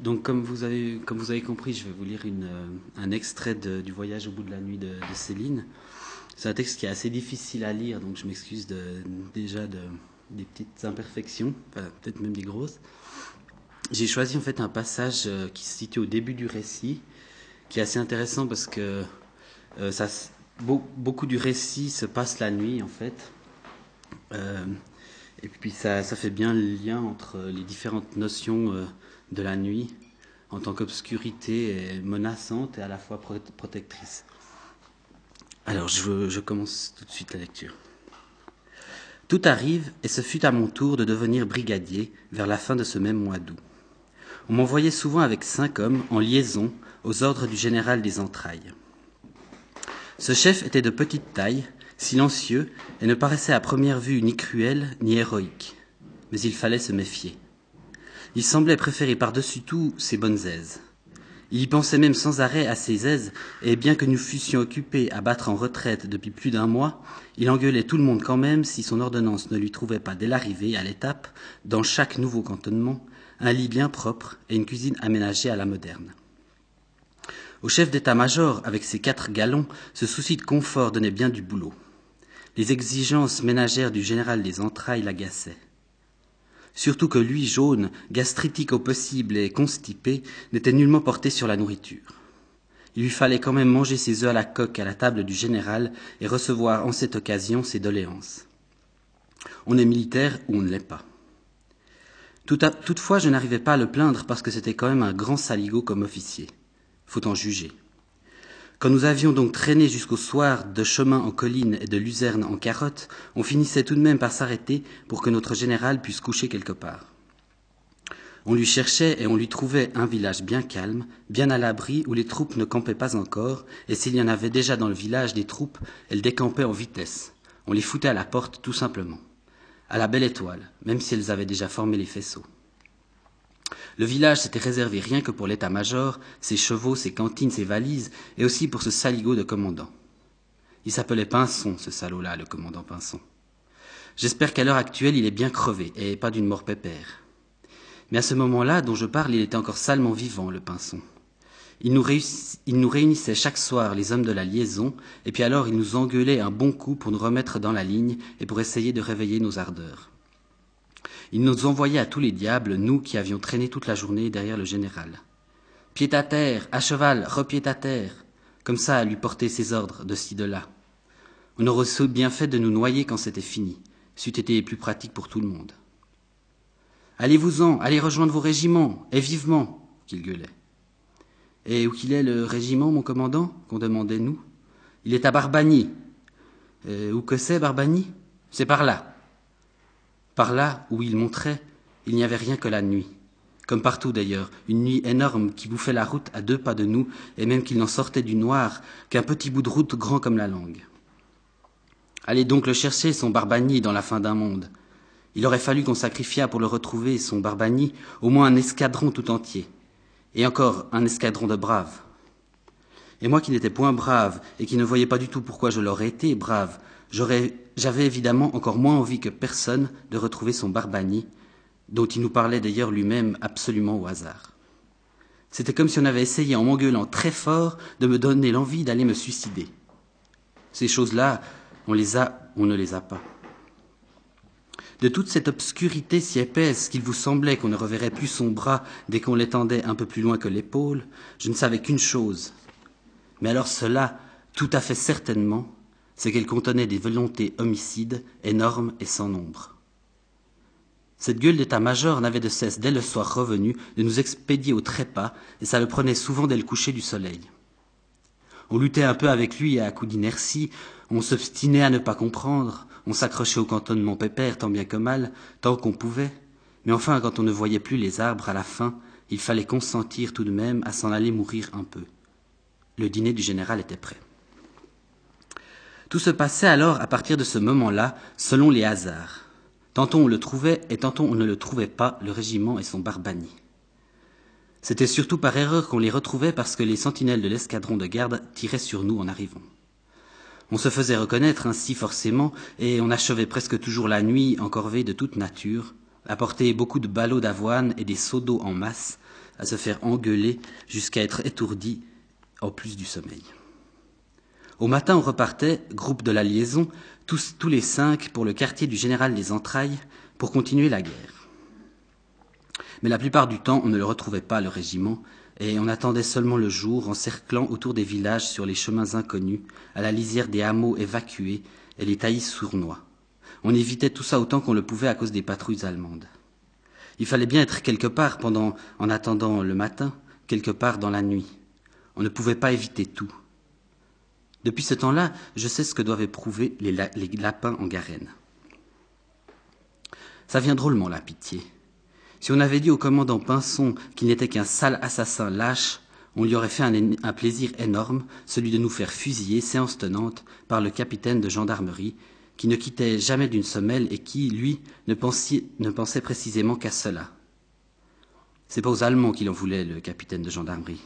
Donc, comme vous avez, comme vous avez compris, je vais vous lire euh, un extrait du Voyage au bout de la nuit de, Céline. C'est un texte qui est assez difficile à lire, donc je m'excuse déjà de, des petites imperfections, peut-être même des grosses. J'ai choisi en fait un passage euh, qui se situe au début du récit, qui est assez intéressant parce que euh, ça, beau, beaucoup du récit se passe la nuit en fait. Et puis ça, ça, fait bien le lien entre les différentes notions de la nuit en tant qu'obscurité menaçante et à la fois protectrice. Alors je, commence tout de suite la lecture. Tout arrive et ce fut à mon tour de devenir brigadier vers la fin de ce même mois d'août. On m'envoyait souvent avec cinq hommes en liaison aux ordres du général des entrailles. Ce chef était de petite taille, silencieux, et ne paraissait à première vue ni cruel ni héroïque. Mais il fallait se méfier. Il semblait préférer par-dessus tout ses bonnes aises. Il y pensait même sans arrêt à ses aises, et bien que nous fussions occupés à battre en retraite depuis plus d'un mois, il engueulait tout le monde quand même si son ordonnance ne lui trouvait pas dès l'arrivée à l'étape, dans chaque nouveau cantonnement, un lit bien propre et une cuisine aménagée à la moderne. Au chef d'état-major, avec ses quatre galons, ce souci de confort donnait bien du boulot. Les exigences ménagères du général des entrailles l'agaçaient. Surtout que lui, jaune, gastritique au possible et constipé, n'était nullement porté sur la nourriture. Il lui fallait quand même manger ses œufs à la coque à la table du général et recevoir en cette occasion ses doléances. On est militaire ou on ne l'est pas. Toutefois, je n'arrivais pas à le plaindre parce que c'était quand même un grand saligot comme officier. Faut en juger. Quand nous avions donc traîné jusqu'au soir de chemin en colline et de luzerne en carotte, on finissait tout de même par s'arrêter pour que notre général puisse coucher quelque part. On lui cherchait et on lui trouvait un village bien calme, bien à l'abri, où les troupes ne campaient pas encore, et s'il y en avait déjà dans le village des troupes, elles décampaient en vitesse. On les foutait à la porte tout simplement, à la belle étoile, même si elles avaient déjà formé les faisceaux. Le village s'était réservé rien que pour l'état-major, ses chevaux, ses cantines, ses valises, et aussi pour ce saligot de commandant. Il s'appelait Pinson, ce salaud-là, le commandant Pinson. J'espère qu'à l'heure actuelle, il est bien crevé, et pas d'une mort pépère. Mais à ce moment-là, dont je parle, il était encore salement vivant, le Pinson. Il nous, il nous, réunissait chaque soir les hommes de la liaison, et puis alors il nous engueulait un bon coup pour nous remettre dans la ligne et pour essayer de réveiller nos ardeurs. Il nous envoyait à tous les diables, nous qui avions traîné toute la journée derrière le général. Pied à terre, à cheval, repied à terre, comme ça à lui porter ses ordres de ci, de là. On aurait bien fait de nous noyer quand c'était fini, c'eût été plus pratique pour tout le monde. Allez-vous-en, allez rejoindre vos régiments, et vivement, qu'il gueulait. Et où qu'il est le régiment, mon commandant? qu'on demandait nous Il est à Barbagny. Euh, où que c'est, Barbagny? C'est par là. Par là où il montrait, il n'y avait rien que la nuit. Comme partout d'ailleurs, une nuit énorme qui bouffait la route à deux pas de nous, et même qu'il n'en sortait du noir qu'un petit bout de route grand comme la langue. Allez donc le chercher, son Barbagny, dans la fin d'un monde. Il aurait fallu qu'on sacrifiât pour le retrouver, son Barbagny, au moins un escadron tout entier. Et encore un escadron de braves. Et moi qui n'étais point brave, et qui ne voyais pas du tout pourquoi je l'aurais été brave, j'avais évidemment encore moins envie que personne de retrouver son Barbani, dont il nous parlait d'ailleurs lui-même absolument au hasard. C'était comme si on avait essayé en m'engueulant très fort de me donner l'envie d'aller me suicider. Ces choses-là, on les a, on ne les a pas. De toute cette obscurité si épaisse qu'il vous semblait qu'on ne reverrait plus son bras dès qu'on l'étendait un peu plus loin que l'épaule, je ne savais qu'une chose. Mais alors cela, tout à fait certainement, c'est qu'elle contenait des volontés homicides énormes et sans nombre. Cette gueule d'état-major n'avait de cesse, dès le soir revenu, de nous expédier au trépas, et ça le prenait souvent dès le coucher du soleil. On luttait un peu avec lui à coups d'inertie, on s'obstinait à ne pas comprendre, on s'accrochait au cantonnement pépère tant bien que mal, tant qu'on pouvait, mais enfin, quand on ne voyait plus les arbres à la fin, il fallait consentir tout de même à s'en aller mourir un peu. Le dîner du général était prêt. Tout se passait alors à partir de ce moment-là, selon les hasards. Tantôt on le trouvait et tantôt on ne le trouvait pas, le régiment et son Barbani. C'était surtout par erreur qu'on les retrouvait parce que les sentinelles de l'escadron de garde tiraient sur nous en arrivant. On se faisait reconnaître ainsi forcément, et on achevait presque toujours la nuit en corvée de toute nature, apporter beaucoup de ballots d'avoine et des seaux d'eau en masse, à se faire engueuler jusqu'à être étourdis en plus du sommeil. Au matin, on repartait, groupe de la liaison, tous, les cinq pour le quartier du général des entrailles pour continuer la guerre. Mais la plupart du temps, on ne le retrouvait pas, le régiment, et on attendait seulement le jour en cerclant autour des villages sur les chemins inconnus, à la lisière des hameaux évacués et les taillis sournois. On évitait tout ça autant qu'on le pouvait à cause des patrouilles allemandes. Il fallait bien être quelque part pendant, en attendant le matin, quelque part dans la nuit. On ne pouvait pas éviter tout. Depuis ce temps-là, je sais ce que doivent éprouver les, la les lapins en garenne. Ça vient drôlement, la pitié. Si on avait dit au commandant Pinson qu'il n'était qu'un sale assassin lâche, on lui aurait fait un, un, plaisir énorme, celui de nous faire fusiller, séance tenante, par le capitaine de gendarmerie, qui ne quittait jamais d'une semelle et qui, lui, ne pensait, ne pensait précisément qu'à cela. C'est pas aux Allemands qu'il en voulait, le capitaine de gendarmerie.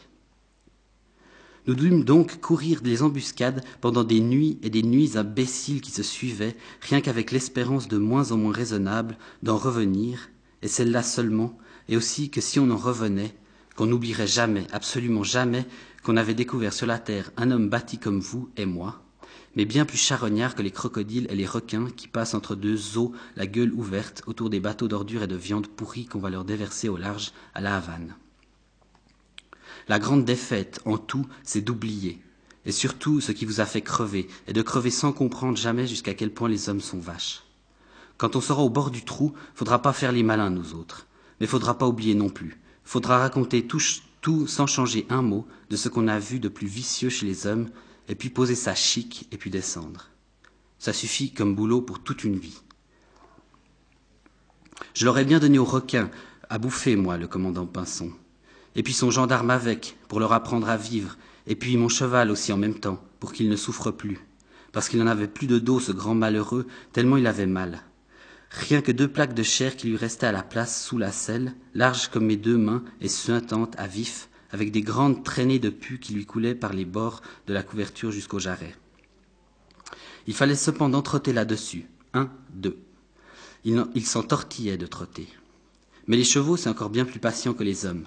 Nous dûmes donc courir des embuscades pendant des nuits et des nuits imbéciles qui se suivaient, rien qu'avec l'espérance de moins en moins raisonnable d'en revenir, et celle-là seulement, et aussi que si on en revenait, qu'on n'oublierait jamais, absolument jamais, qu'on avait découvert sur la terre un homme bâti comme vous et moi, mais bien plus charognard que les crocodiles et les requins qui passent entre deux eaux, la gueule ouverte, autour des bateaux d'ordures et de viande pourrie qu'on va leur déverser au large à la Havane. La grande défaite, en tout, c'est d'oublier. Et surtout, ce qui vous a fait crever, est de crever sans comprendre jamais jusqu'à quel point les hommes sont vaches. Quand on sera au bord du trou, faudra pas faire les malins, nous autres. Mais faudra pas oublier non plus. Faudra raconter tout, sans changer un mot de ce qu'on a vu de plus vicieux chez les hommes, et puis poser ça chic, et puis descendre. Ça suffit comme boulot pour toute une vie. Je l'aurais bien donné aux requins, à bouffer, moi, le commandant Pinson et puis son gendarme avec, pour leur apprendre à vivre, et puis mon cheval aussi en même temps, pour qu'il ne souffre plus, parce qu'il n'en avait plus de dos, ce grand malheureux, tellement il avait mal. Rien que deux plaques de chair qui lui restaient à la place sous la selle, larges comme mes deux mains et suintantes à vif, avec des grandes traînées de pu qui lui coulaient par les bords de la couverture jusqu'au jarret. Il fallait cependant trotter là-dessus. Un, deux. Il, il s'en tortillait de trotter. Mais les chevaux, c'est encore bien plus patient que les hommes.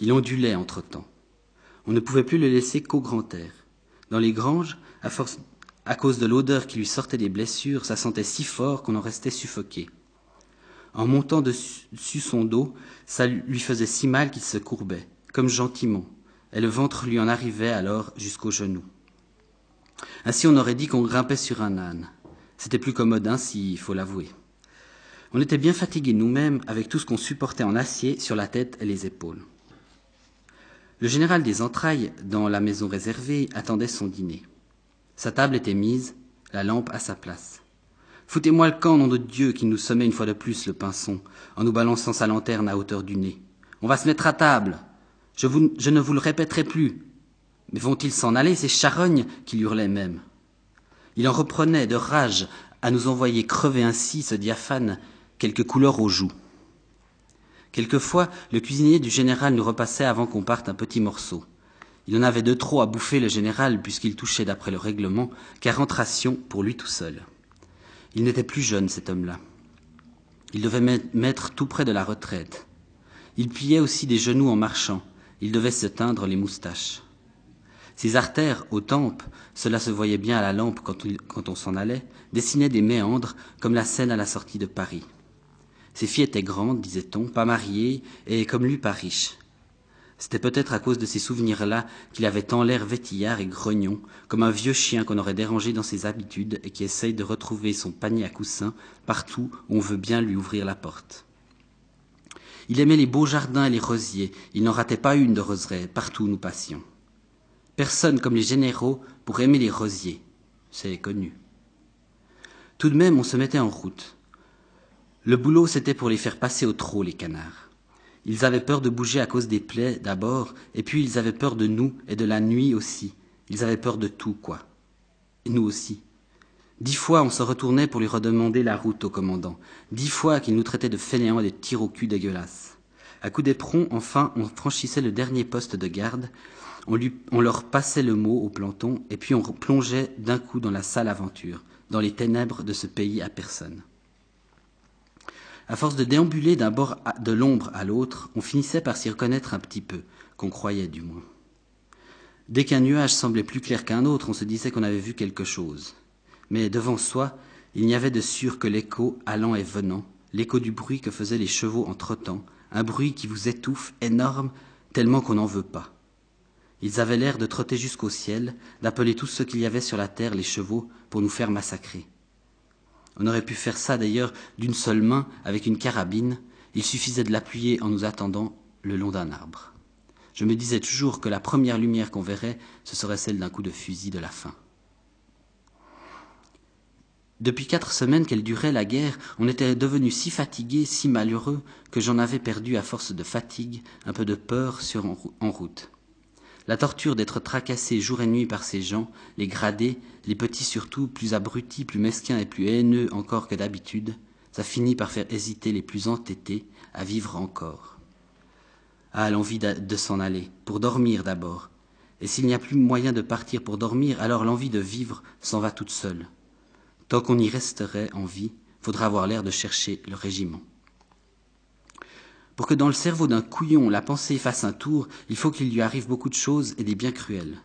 Il ondulait entre-temps. On ne pouvait plus le laisser qu'au grand air. Dans les granges, à, cause de l'odeur qui lui sortait des blessures, ça sentait si fort qu'on en restait suffoqué. En montant dessus son dos, ça lui faisait si mal qu'il se courbait, comme gentiment, et le ventre lui en arrivait alors jusqu'aux genoux. Ainsi on aurait dit qu'on grimpait sur un âne. C'était plus commode ainsi, il faut l'avouer. On était bien fatigués nous-mêmes avec tout ce qu'on supportait en acier sur la tête et les épaules. Le général des entrailles, dans la maison réservée, attendait son dîner. Sa table était mise, la lampe à sa place. Foutez-moi le camp, nom de Dieu, qui nous sommait une fois de plus le pinson, en nous balançant sa lanterne à hauteur du nez. On va se mettre à table. Je, je ne vous le répéterai plus. Mais vont-ils s'en aller, ces charognes qu'il hurlait même? Il en reprenait de rage à nous envoyer crever ainsi ce diaphane quelques couleurs aux joues. Quelquefois, le cuisinier du général nous repassait avant qu'on parte un petit morceau. Il en avait de trop à bouffer le général, puisqu'il touchait, d'après le règlement, quarante rations pour lui tout seul. Il n'était plus jeune, cet homme-là. Il devait mettre tout près de la retraite. Il pliait aussi des genoux en marchant. Il devait se teindre les moustaches. Ses artères, aux tempes, cela se voyait bien à la lampe quand, on s'en allait, dessinaient des méandres comme la Seine à la sortie de Paris. Ses filles étaient grandes, disait-on, pas mariées, et comme lui pas riches. C'était peut-être à cause de ces souvenirs-là qu'il avait tant l'air vétillard et grognon, comme un vieux chien qu'on aurait dérangé dans ses habitudes et qui essaye de retrouver son panier à coussins partout où on veut bien lui ouvrir la porte. Il aimait les beaux jardins et les rosiers, il n'en ratait pas une de roseraie, partout où nous passions. Personne comme les généraux pour aimer les rosiers, c'est connu. Tout de même, on se mettait en route. Le boulot, c'était pour les faire passer au trot, les canards. Ils avaient peur de bouger à cause des plaies d'abord, et puis ils avaient peur de nous et de la nuit aussi. Ils avaient peur de tout, quoi. Nous aussi. Dix fois, on se retournait pour lui redemander la route au commandant. Dix fois qu'il nous traitait de fainéants et de tirs au cul dégueulasses. À coup d'éperon, enfin, on franchissait le dernier poste de garde, on leur passait le mot au planton, et puis on plongeait d'un coup dans la sale aventure, dans les ténèbres de ce pays à personne. À force de déambuler d'un bord de l'ombre à l'autre, on finissait par s'y reconnaître un petit peu, qu'on croyait du moins. Dès qu'un nuage semblait plus clair qu'un autre, on se disait qu'on avait vu quelque chose. Mais devant soi, il n'y avait de sûr que l'écho allant et venant, l'écho du bruit que faisaient les chevaux en trottant, un bruit qui vous étouffe, énorme, tellement qu'on n'en veut pas. Ils avaient l'air de trotter jusqu'au ciel, d'appeler tout ce qu'il y avait sur la terre les chevaux pour nous faire massacrer. On aurait pu faire ça d'ailleurs d'une seule main avec une carabine, il suffisait de l'appuyer en nous attendant le long d'un arbre. Je me disais toujours que la première lumière qu'on verrait, ce serait celle d'un coup de fusil de la faim. Depuis quatre semaines qu'elle durait la guerre, on était devenu si fatigué, si malheureux, que j'en avais perdu à force de fatigue, un peu de peur sur en route. La torture d'être tracassé jour et nuit par ces gens, les gradés, les petits surtout, plus abrutis, plus mesquins et plus haineux encore que d'habitude, ça finit par faire hésiter les plus entêtés à vivre encore. Ah, l'envie de s'en aller, pour dormir d'abord. Et s'il n'y a plus moyen de partir pour dormir, alors l'envie de vivre s'en va toute seule. Tant qu'on y resterait en vie, faudra avoir l'air de chercher le régiment. Pour que dans le cerveau d'un couillon la pensée fasse un tour, il faut qu'il lui arrive beaucoup de choses et des bien cruelles.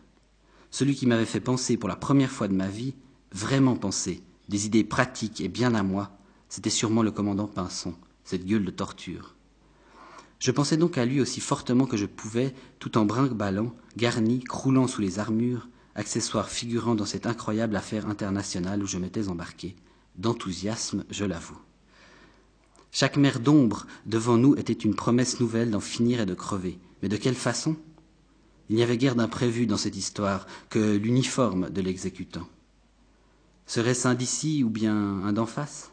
Celui qui m'avait fait penser pour la première fois de ma vie, vraiment penser, des idées pratiques et bien à moi, c'était sûrement le commandant Pinson, cette gueule de torture. Je pensais donc à lui aussi fortement que je pouvais, tout en brinque-ballant, garni, croulant sous les armures, accessoires figurant dans cette incroyable affaire internationale où je m'étais embarqué, d'enthousiasme, je l'avoue. Chaque mer d'ombre devant nous était une promesse nouvelle d'en finir et de crever. Mais de quelle façon? Il n'y avait guère d'imprévu dans cette histoire que l'uniforme de l'exécutant. Serait-ce un d'ici ou bien un d'en face?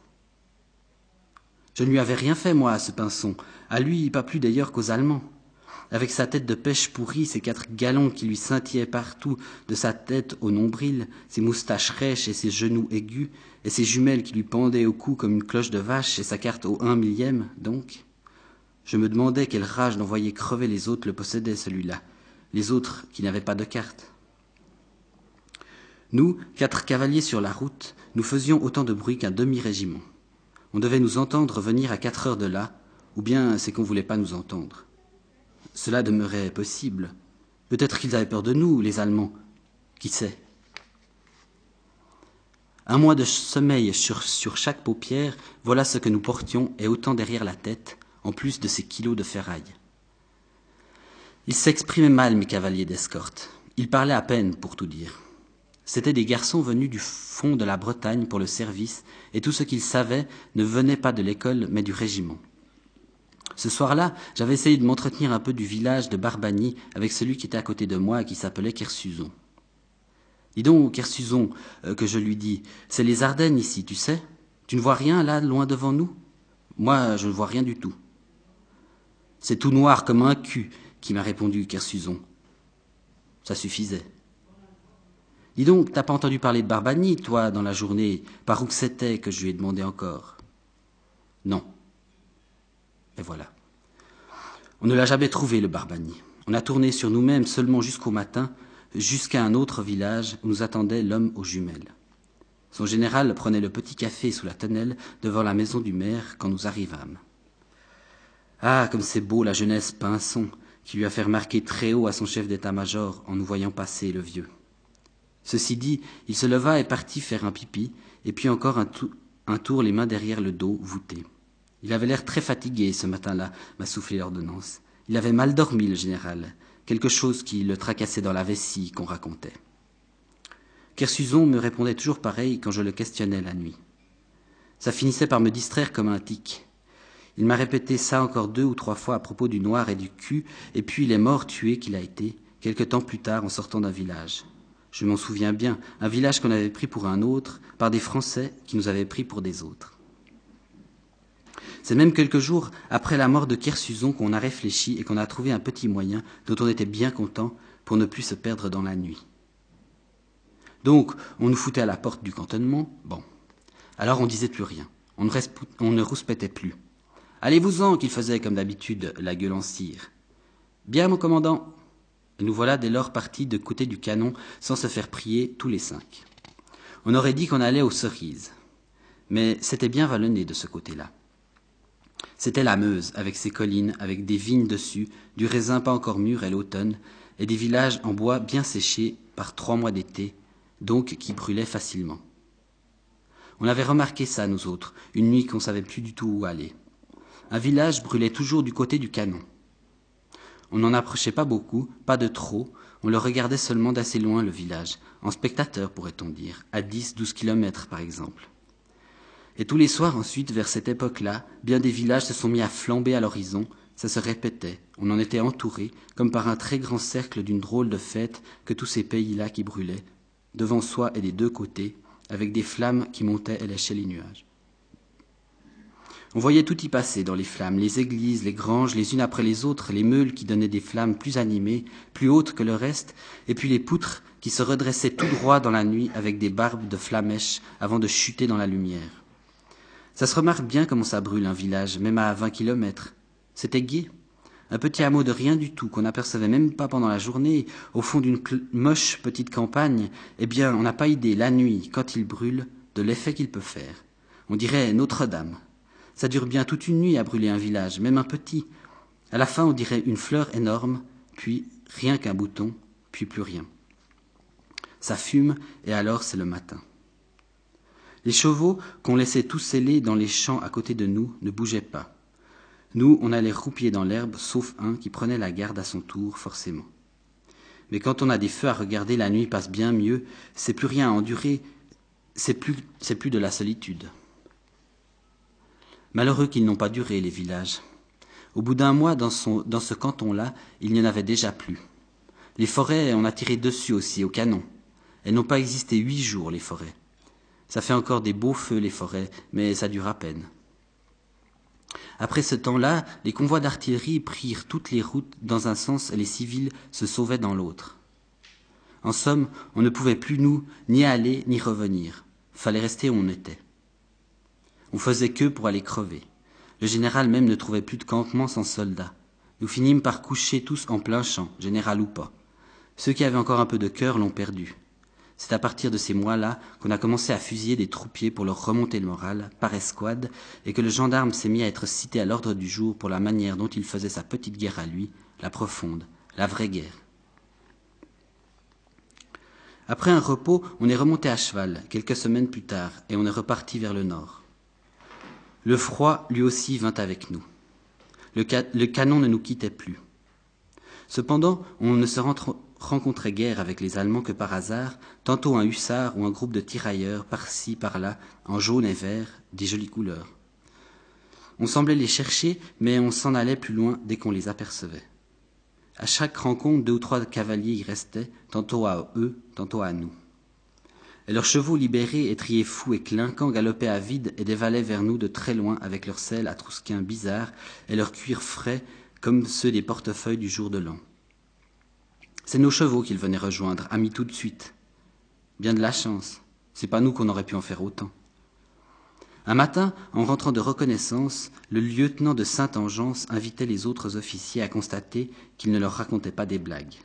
Je ne lui avais rien fait, moi, à ce pinson, à lui pas plus d'ailleurs qu'aux Allemands avec sa tête de pêche pourrie, ses quatre galons qui lui scintillaient partout, de sa tête au nombril, ses moustaches rêches et ses genoux aigus, et ses jumelles qui lui pendaient au cou comme une cloche de vache, et sa carte au un millième, donc. Je me demandais quelle rage d'envoyer crever les autres le possédait, celui-là, les autres qui n'avaient pas de carte. Nous, quatre cavaliers sur la route, nous faisions autant de bruit qu'un demi-régiment. On devait nous entendre venir à quatre heures de là, ou bien c'est qu'on voulait pas nous entendre. Cela demeurait possible. Peut-être qu'ils avaient peur de nous, les Allemands. Qui sait? Un mois de sommeil sur, chaque paupière, voilà ce que nous portions, et autant derrière la tête, en plus de ces kilos de ferraille. Ils s'exprimaient mal, mes cavaliers d'escorte. Ils parlaient à peine, pour tout dire. C'étaient des garçons venus du fond de la Bretagne pour le service, et tout ce qu'ils savaient ne venait pas de l'école, mais du régiment. Ce soir-là, j'avais essayé de m'entretenir un peu du village de Barbagny avec celui qui était à côté de moi et qui s'appelait Kersuzon. Dis donc, Kersuzon, euh, que je lui dis, c'est les Ardennes ici, tu sais Tu ne vois rien là, loin devant nous? Moi, je ne vois rien du tout. C'est tout noir comme un cul, qui m'a répondu Kersuzon. Ça suffisait. Dis donc, t'as pas entendu parler de Barbagny, toi, dans la journée, par où que c'était que je lui ai demandé encore? Non. Et voilà. On ne l'a jamais trouvé, le Barbani. On a tourné sur nous-mêmes seulement jusqu'au matin, jusqu'à un autre village où nous attendait l'homme aux jumelles. Son général prenait le petit café sous la tonnelle devant la maison du maire quand nous arrivâmes. Ah, comme c'est beau la jeunesse pinson qui lui a fait remarquer très haut à son chef d'état-major en nous voyant passer le vieux. Ceci dit, il se leva et partit faire un pipi, et puis encore un, un tour les mains derrière le dos, voûté. Il avait l'air très fatigué ce matin-là, m'a soufflé l'ordonnance. Il avait mal dormi, le général, quelque chose qui le tracassait dans la vessie qu'on racontait. Kersuzon me répondait toujours pareil quand je le questionnais la nuit. Ça finissait par me distraire comme un tic. Il m'a répété ça encore deux ou trois fois à propos du noir et du cul, et puis il est mort tué qu'il a été, quelque temps plus tard en sortant d'un village. Je m'en souviens bien, un village qu'on avait pris pour un autre, par des Français qui nous avaient pris pour des autres. C'est même quelques jours après la mort de Kersuzon qu'on a réfléchi et qu'on a trouvé un petit moyen dont on était bien content pour ne plus se perdre dans la nuit. Donc, on nous foutait à la porte du cantonnement, bon. Alors on disait plus rien, on ne, on ne rouspétait plus. Allez-vous-en, qu'il faisait comme d'habitude la gueule en cire. Bien, mon commandant. Et nous voilà dès lors partis de côté du canon sans se faire prier tous les cinq. On aurait dit qu'on allait aux cerises. Mais c'était bien vallonné de ce côté-là. C'était la Meuse, avec ses collines, avec des vignes dessus, du raisin pas encore mûr à l'automne, et des villages en bois bien séchés par trois mois d'été, donc qui brûlaient facilement. On avait remarqué ça, nous autres, une nuit qu'on savait plus du tout où aller. Un village brûlait toujours du côté du canon. On n'en approchait pas beaucoup, pas de trop, on le regardait seulement d'assez loin, le village, en spectateur, pourrait-on dire, à dix, douze kilomètres, par exemple. Et tous les soirs ensuite, vers cette époque-là, bien des villages se sont mis à flamber à l'horizon, ça se répétait, on en était entouré, comme par un très grand cercle d'une drôle de fête que tous ces pays-là qui brûlaient, devant soi et des deux côtés, avec des flammes qui montaient et léchaient les nuages. On voyait tout y passer dans les flammes, les églises, les granges, les unes après les autres, les meules qui donnaient des flammes plus animées, plus hautes que le reste, et puis les poutres qui se redressaient tout droit dans la nuit avec des barbes de flamèches avant de chuter dans la lumière. Ça se remarque bien comment ça brûle un village, même à vingt kilomètres. C'était gai. Un petit hameau de rien du tout, qu'on n'apercevait même pas pendant la journée, au fond d'une moche petite campagne, eh bien, on n'a pas idée, la nuit, quand il brûle, de l'effet qu'il peut faire. On dirait Notre-Dame. Ça dure bien toute une nuit à brûler un village, même un petit. À la fin, on dirait une fleur énorme, puis rien qu'un bouton, puis plus rien. Ça fume, et alors c'est le matin. Les chevaux qu'on laissait tous scellés dans les champs à côté de nous ne bougeaient pas. Nous, on allait roupier dans l'herbe, sauf un qui prenait la garde à son tour, forcément. Mais quand on a des feux à regarder, la nuit passe bien mieux, c'est plus rien à endurer, c'est plus, de la solitude. Malheureux qu'ils n'ont pas duré, les villages. Au bout d'un mois, dans, dans ce canton-là, il n'y en avait déjà plus. Les forêts, on a tiré dessus aussi, au canon. Elles n'ont pas existé huit jours, les forêts. Ça fait encore des beaux feux, les forêts, mais ça dure à peine. Après ce temps-là, les convois d'artillerie prirent toutes les routes dans un sens et les civils se sauvaient dans l'autre. En somme, on ne pouvait plus, nous, ni aller ni revenir. Fallait rester où on était. On faisait que pour aller crever. Le général même ne trouvait plus de campement sans soldats. Nous finîmes par coucher tous en plein champ, général ou pas. Ceux qui avaient encore un peu de cœur l'ont perdu. C'est à partir de ces mois-là qu'on a commencé à fusiller des troupiers pour leur remonter le moral, par escouade, et que le gendarme s'est mis à être cité à l'ordre du jour pour la manière dont il faisait sa petite guerre à lui, la profonde, la vraie guerre. Après un repos, on est remonté à cheval, quelques semaines plus tard, et on est reparti vers le nord. Le froid, lui aussi, vint avec nous. Le, ca le canon ne nous quittait plus. Cependant, on ne se rencontrait guère avec les Allemands que par hasard, tantôt un hussard ou un groupe de tirailleurs par-ci, par-là, en jaune et vert, des jolies couleurs. On semblait les chercher, mais on s'en allait plus loin dès qu'on les apercevait. À chaque rencontre, deux ou trois cavaliers y restaient, tantôt à eux, tantôt à nous. Et leurs chevaux libérés, étriés fous et clinquants, galopaient à vide et dévalaient vers nous de très loin avec leurs selles à bizarres et leurs cuirs frais comme ceux des portefeuilles du jour de l'an. C'est nos chevaux qu'ils venaient rejoindre, amis tout de suite. Bien de la chance. C'est pas nous qu'on aurait pu en faire autant. Un matin, en rentrant de reconnaissance, le lieutenant de Sainte-Engeance invitait les autres officiers à constater qu'il ne leur racontait pas des blagues.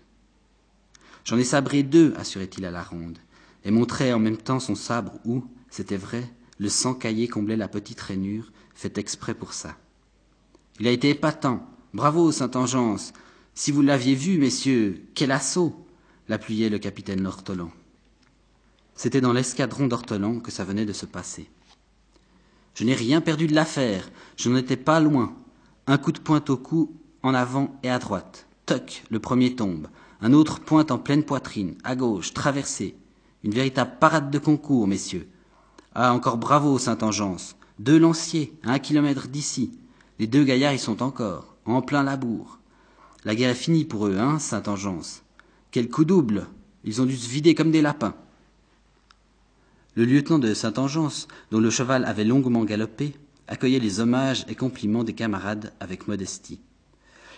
J'en ai sabré deux, assurait-il à la ronde, et montrait en même temps son sabre où, c'était vrai, le sang caillé comblait la petite rainure, faite exprès pour ça. Il a été épatant. Bravo, Sainte-Engeance. Si vous l'aviez vu, messieurs, quel assaut l'appuyait le capitaine Lortolan. C'était dans l'escadron d'Ortolan que ça venait de se passer. Je n'ai rien perdu de l'affaire, je n'en étais pas loin. Un coup de pointe au cou, en avant et à droite. Toc, le premier tombe. Un autre pointe en pleine poitrine, à gauche, traversé. Une véritable parade de concours, messieurs. Ah, encore bravo, Saint-Engeance. Deux lanciers, à un kilomètre d'ici. Les deux gaillards y sont encore, en plein labour. La guerre est finie pour eux, hein, Saint-Engeance. Quel coup double Ils ont dû se vider comme des lapins. Le lieutenant de Saint-Engeance, dont le cheval avait longuement galopé, accueillait les hommages et compliments des camarades avec modestie.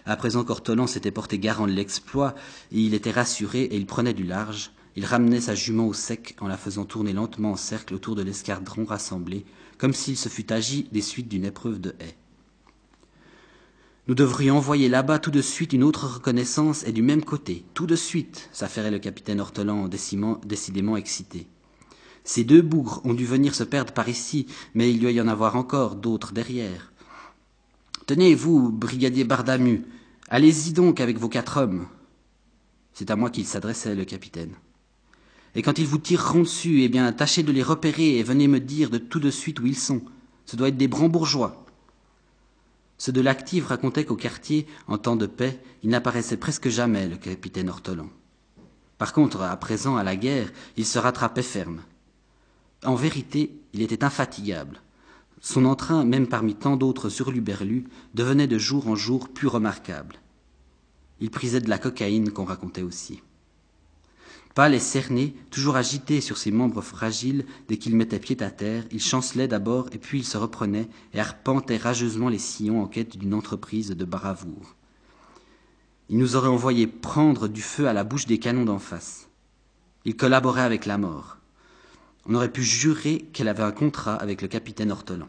À présent qu'Ortolan s'était porté garant de l'exploit, et il était rassuré et il prenait du large, il ramenait sa jument au sec en la faisant tourner lentement en cercle autour de l'escadron rassemblé, comme s'il se fût agi des suites d'une épreuve de haie. Nous devrions envoyer là-bas tout de suite une autre reconnaissance et du même côté, tout de suite, s'affairait le capitaine Ortolan décidément excité. Ces deux bougres ont dû venir se perdre par ici, mais il doit y en avoir encore d'autres derrière. Tenez, vous, brigadier Bardamu, allez-y donc avec vos quatre hommes. C'est à moi qu'il s'adressait, le capitaine. Et quand ils vous tireront dessus, eh bien, tâchez de les repérer et venez me dire de tout de suite où ils sont. Ce doit être des bourgeois. Ceux de l'active racontaient qu'au quartier, en temps de paix, il n'apparaissait presque jamais le capitaine Ortolan. Par contre, à présent, à la guerre, il se rattrapait ferme. En vérité, il était infatigable. Son entrain, même parmi tant d'autres surluberlus, devenait de jour en jour plus remarquable. Il prisait de la cocaïne qu'on racontait aussi. Pâle et cerné, toujours agité sur ses membres fragiles dès qu'il mettait pied à terre, il chancelait d'abord et puis il se reprenait et arpentait rageusement les sillons en quête d'une entreprise de bravoure. Il nous aurait envoyé prendre du feu à la bouche des canons d'en face. Il collaborait avec la mort. On aurait pu jurer qu'elle avait un contrat avec le capitaine Ortolan.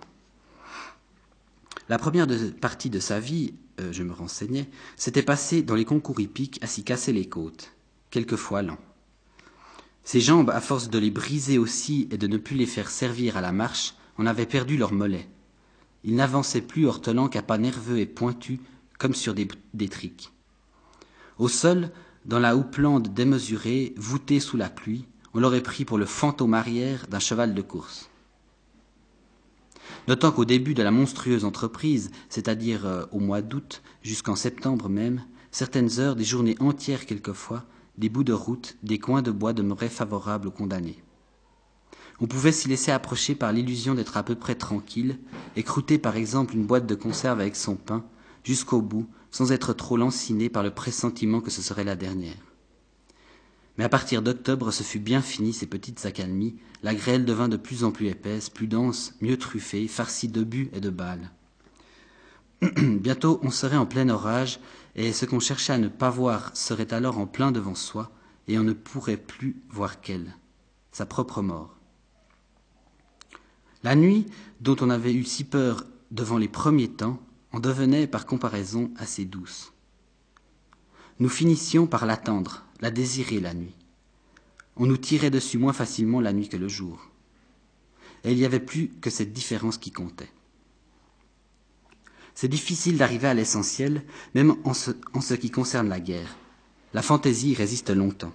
La première partie de sa vie, euh, je me renseignais, s'était passée dans les concours hippiques à s'y casser les côtes, quelquefois lent. Ses jambes, à force de les briser aussi et de ne plus les faire servir à la marche, en avaient perdu leurs mollets. Il n'avançait plus Ortolan qu'à pas nerveux et pointus, comme sur des, des triques. Au sol, dans la houppelande démesurée, voûtée sous la pluie, on l'aurait pris pour le fantôme arrière d'un cheval de course. Notant qu'au début de la monstrueuse entreprise, c'est-à-dire euh, au mois d'août jusqu'en septembre même, certaines heures, des journées entières quelquefois, des bouts de route, des coins de bois demeuraient favorables aux condamnés. On pouvait s'y laisser approcher par l'illusion d'être à peu près tranquille, écrouter par exemple une boîte de conserve avec son pain, jusqu'au bout, sans être trop lanciné par le pressentiment que ce serait la dernière. Mais à partir d'octobre, ce fut bien fini ces petites accalmies, la grêle devint de plus en plus épaisse, plus dense, mieux truffée, farcie d'obus et de balles. Bientôt on serait en plein orage, et ce qu'on cherchait à ne pas voir serait alors en plein devant soi, et on ne pourrait plus voir qu'elle, sa propre mort. La nuit, dont on avait eu si peur devant les premiers temps, en devenait par comparaison assez douce. Nous finissions par l'attendre, la désirer la nuit. On nous tirait dessus moins facilement la nuit que le jour. Et il n'y avait plus que cette différence qui comptait. C'est difficile d'arriver à l'essentiel, même en ce, qui concerne la guerre. La fantaisie résiste longtemps.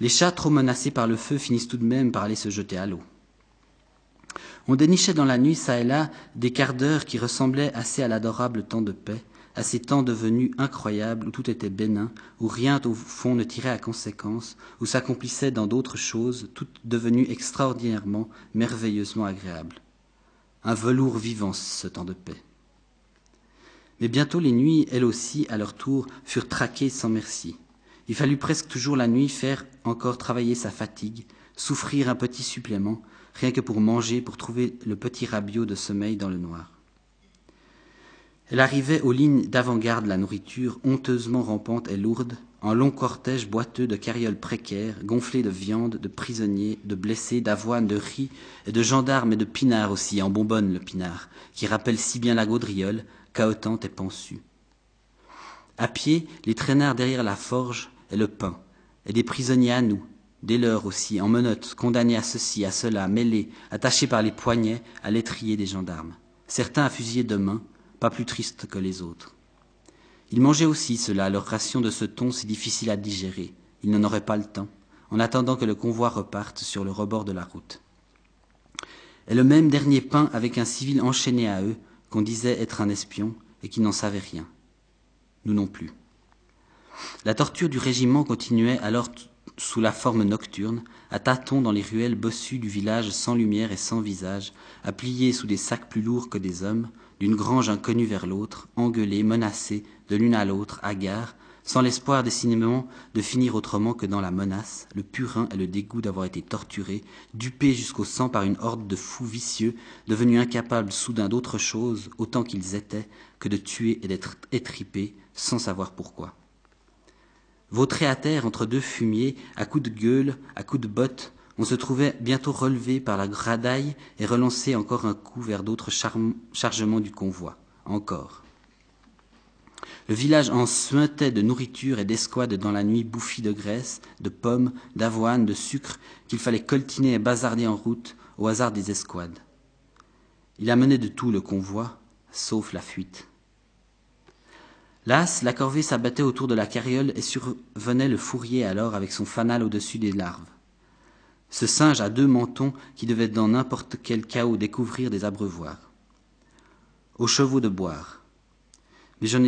Les chats trop menacés par le feu finissent tout de même par aller se jeter à l'eau. On dénichait dans la nuit, çà et là, des quarts d'heure qui ressemblaient assez à l'adorable temps de paix, à ces temps devenus incroyables où tout était bénin, où rien au fond ne tirait à conséquence, où s'accomplissait dans d'autres choses, tout devenu extraordinairement, merveilleusement agréable. Un velours vivant, ce temps de paix. Mais bientôt les nuits, elles aussi, à leur tour, furent traquées sans merci. Il fallut presque toujours la nuit faire encore travailler sa fatigue, souffrir un petit supplément, rien que pour manger, pour trouver le petit rabiot de sommeil dans le noir. Elle arrivait aux lignes d'avant-garde la nourriture, honteusement rampante et lourde, en long cortège boiteux de carrioles précaires, gonflées de viande, de prisonniers, de blessés, d'avoine, de riz, et de gendarmes et de pinards aussi, en bonbonne le pinard, qui rappelle si bien la gaudriole, caotante et pensue. À pied, les traînards derrière la forge et le pain, et des prisonniers à nous, des leurs aussi, en menottes, condamnés à ceci, à cela, mêlés, attachés par les poignets à l'étrier des gendarmes. Certains à fusiller de main, pas plus tristes que les autres. Ils mangeaient aussi cela, leur ration de ce ton si difficile à digérer. Ils n'en auraient pas le temps, en attendant que le convoi reparte sur le rebord de la route. Et le même dernier pain avec un civil enchaîné à eux, qu'on disait être un espion, et qui n'en savait rien. Nous non plus. La torture du régiment continuait alors sous la forme nocturne, à tâtons dans les ruelles bossues du village sans lumière et sans visage, à plier sous des sacs plus lourds que des hommes, d'une grange inconnue vers l'autre, engueulés, menacés, de l'une à l'autre, hagards, sans l'espoir décidément de finir autrement que dans la menace, le purin et le dégoût d'avoir été torturés, dupés jusqu'au sang par une horde de fous vicieux, devenus incapables soudain d'autre chose, autant qu'ils étaient, que de tuer et d'être étripés, sans savoir pourquoi. Vautré à terre entre deux fumiers, à coups de gueule, à coups de bottes, on se trouvait bientôt relevé par la gradaille et relancé encore un coup vers d'autres chargements du convoi. Encore. Le village en suintait de nourriture et d'escouade dans la nuit bouffie de graisse, de pommes, d'avoine, de sucre qu'il fallait coltiner et bazarder en route au hasard des escouades. Il amenait de tout le convoi, sauf la fuite. Las, la corvée s'abattait autour de la carriole et survenait le fourrier alors avec son fanal au-dessus des larves. Ce singe a deux mentons qui devaient dans n'importe quel chaos découvrir des abreuvoirs. Aux chevaux de boire. Mais j'en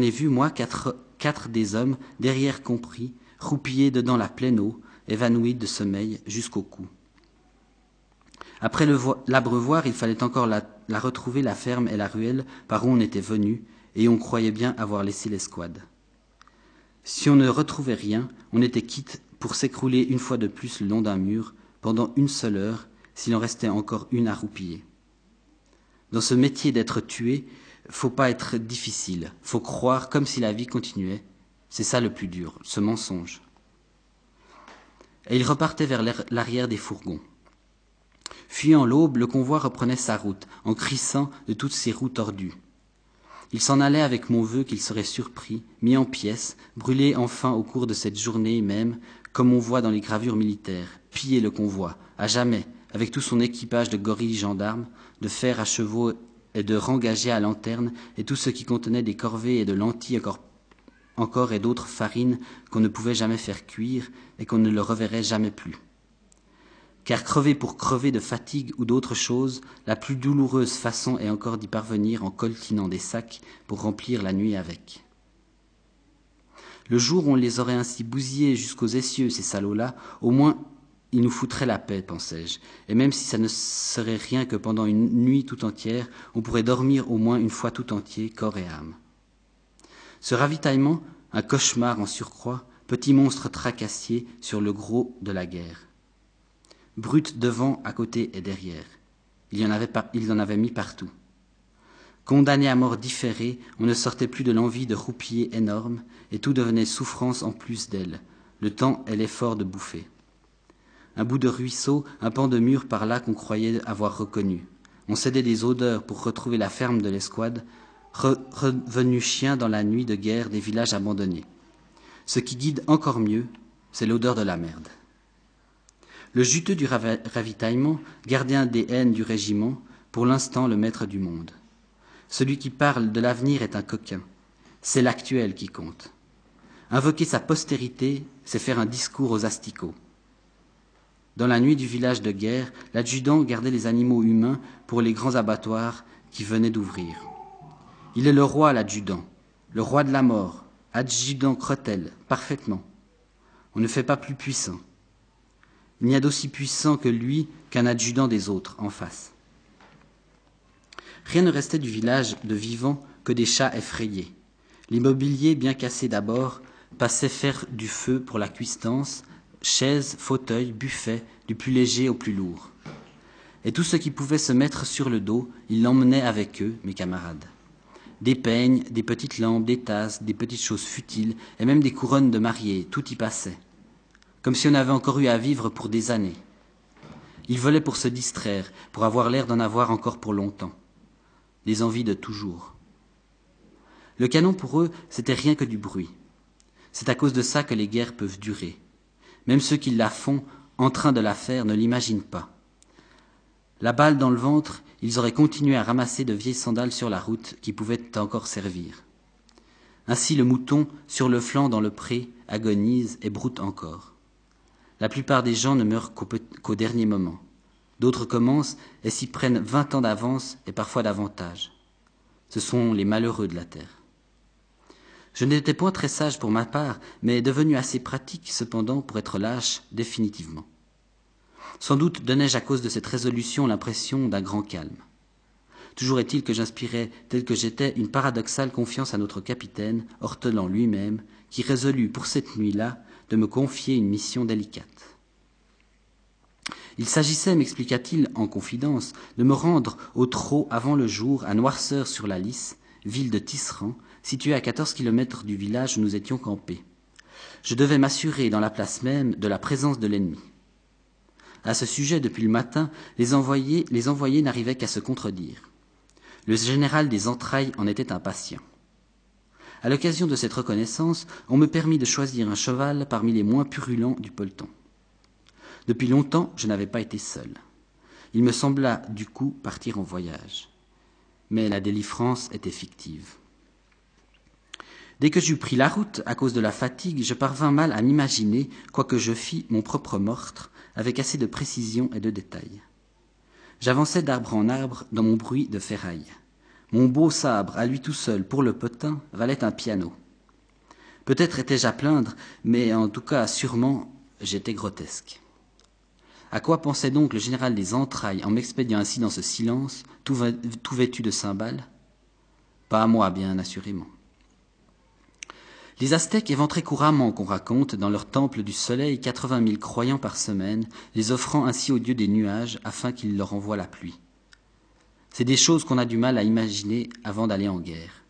ai vu moi, quatre, quatre des hommes, derrière compris, roupillés dedans la pleine eau, évanouis de sommeil jusqu'au cou. Après l'abreuvoir, il fallait encore la, la, retrouver, la ferme et la ruelle par où on était venu, et on croyait bien avoir laissé l'escouade. Si on ne retrouvait rien, on était quitte pour s'écrouler une fois de plus le long d'un mur, pendant une seule heure, s'il en restait encore une à roupiller. Dans ce métier d'être tué, faut pas être difficile, faut croire comme si la vie continuait. C'est ça le plus dur, ce mensonge. Et il repartait vers l'arrière des fourgons. Fuyant l'aube, le convoi reprenait sa route, en crissant de toutes ses roues tordues. Il s'en allait avec mon vœu qu'il serait surpris, mis en pièces, brûlé enfin au cours de cette journée même, comme on voit dans les gravures militaires, piller le convoi, à jamais, avec tout son équipage de gorilles gendarmes, de fer à chevaux et de rengager à lanterne, et tout ce qui contenait des corvées et de lentilles encore, encore et d'autres farines qu'on ne pouvait jamais faire cuire et qu'on ne le reverrait jamais plus car crever pour crever de fatigue ou d'autre chose, la plus douloureuse façon est encore d'y parvenir en coltinant des sacs pour remplir la nuit avec. Le jour où on les aurait ainsi bousillés jusqu'aux essieux, ces salauds-là, au moins ils nous foutraient la paix, pensais-je, et même si ça ne serait rien que pendant une nuit tout entière, on pourrait dormir au moins une fois tout entier, corps et âme. Ce ravitaillement, un cauchemar en surcroît, petit monstre tracassier sur le gros de la guerre brute devant, à côté et derrière. Il y il en avait mis partout. Condamné à mort différée, on ne sortait plus de l'envie de roupiller énorme, et tout devenait souffrance en plus d'elle, le temps et l'effort de bouffer. Un bout de ruisseau, un pan de mur par là qu'on croyait avoir reconnu. On cédait des odeurs pour retrouver la ferme de l'escouade, revenu chien dans la nuit de guerre des villages abandonnés. Ce qui guide encore mieux, c'est l'odeur de la merde. Le juteux du ravitaillement, gardien des haines du régiment, pour l'instant le maître du monde. Celui qui parle de l'avenir est un coquin. C'est l'actuel qui compte. Invoquer sa postérité, c'est faire un discours aux asticots. Dans la nuit du village de guerre, l'adjudant gardait les animaux humains pour les grands abattoirs qui venaient d'ouvrir. Il est le roi, l'adjudant, le roi de la mort, adjudant Cretel, parfaitement. On ne fait pas plus puissant. Il n'y a d'aussi puissant que lui qu'un adjudant des autres en face. Rien ne restait du village de vivant que des chats effrayés. L'immobilier, bien cassé d'abord, passait faire du feu pour la cuistance, chaises, fauteuils, buffets, du plus léger au plus lourd. Et tout ce qui pouvait se mettre sur le dos, ils l'emmenaient avec eux, mes camarades. Des peignes, des petites lampes, des tasses, des petites choses futiles, et même des couronnes de mariés, tout y passait comme si on avait encore eu à vivre pour des années. Ils volaient pour se distraire, pour avoir l'air d'en avoir encore pour longtemps. Des envies de toujours. Le canon pour eux, c'était rien que du bruit. C'est à cause de ça que les guerres peuvent durer. Même ceux qui la font, en train de la faire, ne l'imaginent pas. La balle dans le ventre, ils auraient continué à ramasser de vieilles sandales sur la route qui pouvaient encore servir. Ainsi le mouton, sur le flanc dans le pré, agonise et broute encore. La plupart des gens ne meurent qu'au dernier moment. D'autres commencent et s'y prennent vingt ans d'avance et parfois davantage. Ce sont les malheureux de la terre. Je n'étais point très sage pour ma part, mais devenu assez pratique cependant pour être lâche définitivement. Sans doute donnais-je à cause de cette résolution l'impression d'un grand calme. Toujours est-il que j'inspirais, tel que j'étais, une paradoxale confiance à notre capitaine, Hortelan lui-même, qui résolut pour cette nuit-là de me confier une mission délicate. Il s'agissait, m'expliqua-t-il en confidence, de me rendre au trot avant le jour à Noirceur sur la Lys, ville de Tisserand, située à quatorze kilomètres du village où nous étions campés. Je devais m'assurer dans la place même de la présence de l'ennemi. À ce sujet, depuis le matin, les envoyés, les envoyés n'arrivaient qu'à se contredire. Le général des entrailles en était impatient. À l'occasion de cette reconnaissance, on me permit de choisir un cheval parmi les moins purulents du peloton. Depuis longtemps, je n'avais pas été seul. Il me sembla, du coup, partir en voyage. mais la délivrance était fictive. Dès que j'eus pris la route, à cause de la fatigue, je parvins mal à m'imaginer, quoique je fis mon propre meurtre, avec assez de précision et de détail. J'avançais d'arbre en arbre dans mon bruit de ferraille. Mon beau sabre, à lui tout seul, pour le potin, valait un piano. Peut-être étais-je à plaindre, mais en tout cas, sûrement, j'étais grotesque. À quoi pensait donc le général des entrailles en m'expédiant ainsi dans ce silence, tout vêtu de cymbales? Pas à moi, bien assurément. Les Aztèques éventraient couramment qu'on raconte dans leur temple du soleil quatre-vingt mille croyants par semaine, les offrant ainsi au dieu des nuages afin qu'il leur envoie la pluie. C'est des choses qu'on a du mal à imaginer avant d'aller en guerre.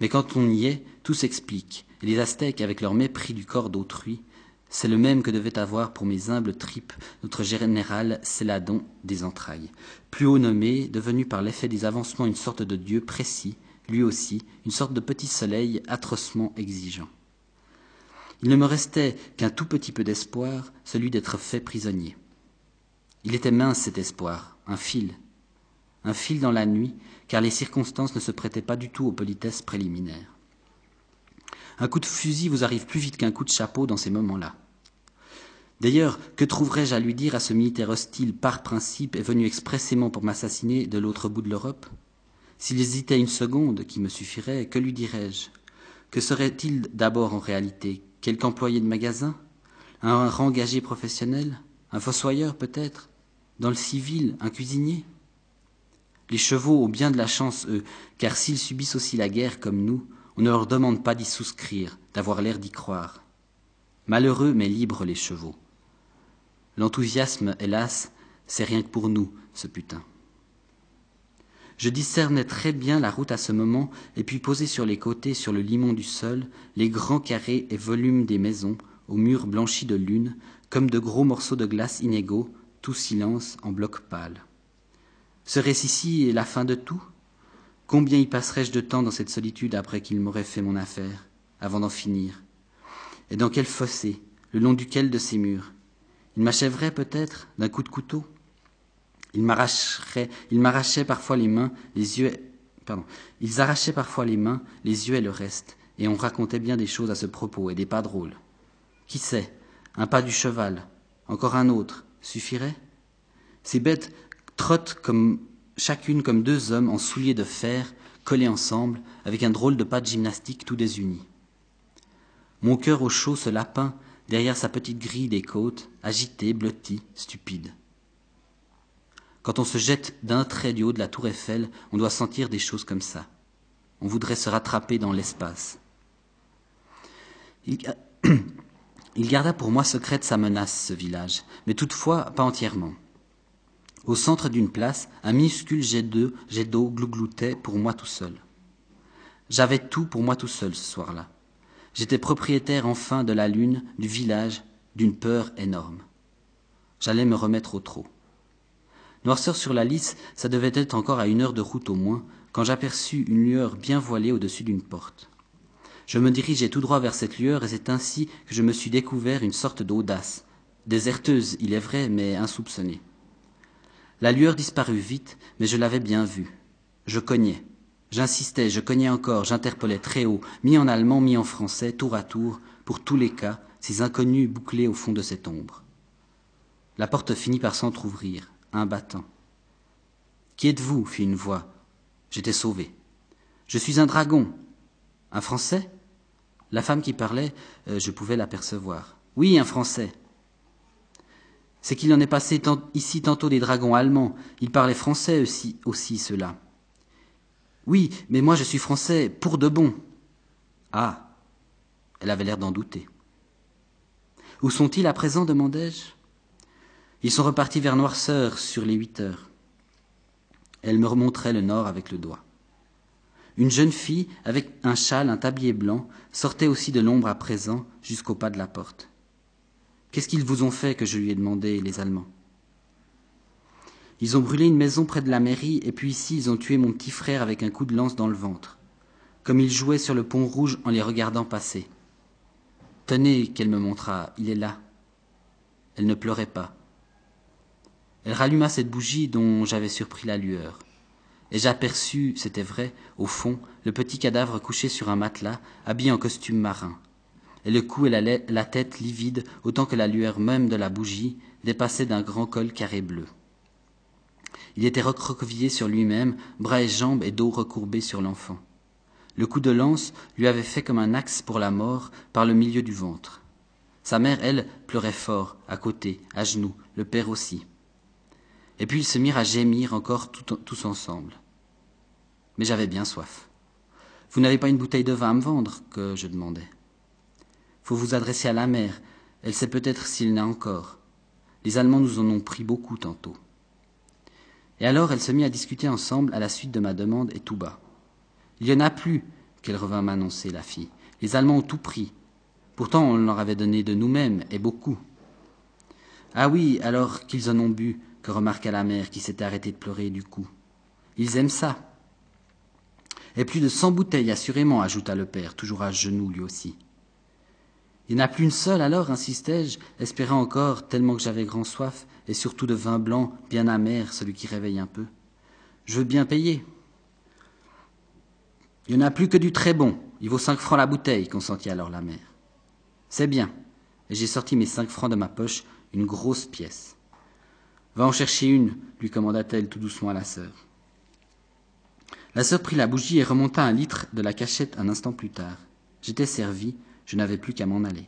Mais quand on y est, tout s'explique, et les Aztèques, avec leur mépris du corps d'autrui, c'est le même que devait avoir pour mes humbles tripes notre général Céladon des entrailles, plus haut nommé, devenu par l'effet des avancements une sorte de dieu précis, lui aussi, une sorte de petit soleil atrocement exigeant. Il ne me restait qu'un tout petit peu d'espoir, celui d'être fait prisonnier. Il était mince cet espoir, un fil, un fil dans la nuit, car les circonstances ne se prêtaient pas du tout aux politesses préliminaires. Un coup de fusil vous arrive plus vite qu'un coup de chapeau dans ces moments-là. D'ailleurs, que trouverais-je à lui dire à ce militaire hostile par principe et venu expressément pour m'assassiner de l'autre bout de l'Europe? S'il hésitait une seconde, qui me suffirait, que lui dirais-je? Que serait-il d'abord en réalité? Quelque employé de magasin? Un rengagé professionnel? Un fossoyeur peut-être? Dans le civil, un cuisinier? Les chevaux ont bien de la chance, eux, car s'ils subissent aussi la guerre comme nous, on ne leur demande pas d'y souscrire, d'avoir l'air d'y croire. Malheureux mais libres les chevaux. L'enthousiasme, hélas, c'est rien que pour nous, ce putain. Je discernais très bien la route à ce moment, et puis posés sur les côtés, sur le limon du sol, les grands carrés et volumes des maisons, aux murs blanchis de lune, comme de gros morceaux de glace inégaux, tout silence en bloc pâle. Serait-ce ici la fin de tout? Combien y passerais-je de temps dans cette solitude après qu'il m'aurait fait mon affaire, avant d'en finir? Et dans quel fossé, le long duquel de ces murs? Il m'achèverait peut-être d'un coup de couteau? Il m'arracherait, il m'arrachait parfois les mains, les yeux, ils arrachaient parfois les mains, les yeux et le reste, et on racontait bien des choses à ce propos et des pas drôles. Qui sait, un pas du cheval, encore un autre, suffirait? Ces bêtes trottent comme chacune comme deux hommes en souliers de fer, collés ensemble, avec un drôle de pas de gymnastique tout désuni. Mon cœur au chaud, ce lapin, derrière sa petite grille des côtes, agité, blotti, stupide. Quand on se jette d'un trait du haut de la tour Eiffel, on doit sentir des choses comme ça. On voudrait se rattraper dans l'espace. Il, garda pour moi secrète sa menace, ce village, mais toutefois pas entièrement. Au centre d'une place, un minuscule jet d'eau glougloutait pour moi tout seul. J'avais tout pour moi tout seul ce soir-là. J'étais propriétaire enfin de la lune, du village, d'une peur énorme. J'allais me remettre au trot. Noirceur sur la lisse, ça devait être encore à une heure de route au moins, quand j'aperçus une lueur bien voilée au-dessus d'une porte. Je me dirigeai tout droit vers cette lueur, et c'est ainsi que je me suis découvert une sorte d'audace, déserteuse, il est vrai, mais insoupçonnée. La lueur disparut vite, mais je l'avais bien vue. Je cognais. J'insistais, je cognais encore, j'interpellais très haut, mis en allemand, mis en français, tour à tour, pour tous les cas, ces inconnus bouclés au fond de cette ombre. La porte finit par s'entr'ouvrir un battant. Qui êtes-vous fit une voix. J'étais sauvé. Je suis un dragon. Un Français? La femme qui parlait, euh, je pouvais l'apercevoir. Oui, un Français. C'est qu'il en est passé ici tantôt des dragons allemands. Ils parlaient français aussi, aussi ceux-là. Oui, mais moi je suis français pour de bon. Ah Elle avait l'air d'en douter. Où sont-ils à présent? demandai-je. Ils sont repartis vers Noirceur sur les huit heures. Elle me remontrait le nord avec le doigt. Une jeune fille, avec un châle, un tablier blanc, sortait aussi de l'ombre à présent jusqu'au pas de la porte. Qu'est-ce qu'ils vous ont fait que je lui ai demandé, les Allemands? Ils ont brûlé une maison près de la mairie, et puis ici ils ont tué mon petit frère avec un coup de lance dans le ventre, comme il jouait sur le pont rouge en les regardant passer. Tenez, qu'elle me montra, il est là. Elle ne pleurait pas. Elle ralluma cette bougie dont j'avais surpris la lueur. et j'aperçus, c'était vrai, au fond, le petit cadavre couché sur un matelas, habillé en costume marin, et le cou et la, la tête livide, autant que la lueur même de la bougie, dépassaient d'un grand col carré bleu. Il était recroquevillé sur lui-même, bras et jambes et dos recourbés sur l'enfant. Le coup de lance lui avait fait comme un axe pour la mort par le milieu du ventre. Sa mère, elle, pleurait fort, à côté, à genoux, le père aussi. Et puis ils se mirent à gémir encore tous ensemble. Mais j'avais bien soif. Vous n'avez pas une bouteille de vin à me vendre que je demandais. Faut vous adresser à la mère. Elle sait peut-être s'il n'a encore. Les Allemands nous en ont pris beaucoup tantôt. Et alors elle se mit à discuter ensemble à la suite de ma demande et tout bas. Il y en a plus, qu'elle revint m'annoncer, la fille. Les Allemands ont tout pris. Pourtant on leur avait donné de nous-mêmes, et beaucoup. Ah oui, alors qu'ils en ont bu, que remarqua la mère qui s'était arrêtée de pleurer du coup. Ils aiment ça. Et plus de cent bouteilles, assurément, ajouta le père, toujours à genoux lui aussi. Il n'y en a plus une seule alors, insistai-je, espérant encore, tellement que j'avais grand soif, et surtout de vin blanc, bien amer, celui qui réveille un peu. Je veux bien payer. Il n'y en a plus que du très bon. Il vaut cinq francs la bouteille, consentit alors la mère. C'est bien. Et j'ai sorti mes cinq francs de ma poche, une grosse pièce. Va en chercher une, lui commanda-t-elle tout doucement à la sœur. La sœur prit la bougie et remonta un litre de la cachette un instant plus tard. J'étais servi, je n'avais plus qu'à m'en aller.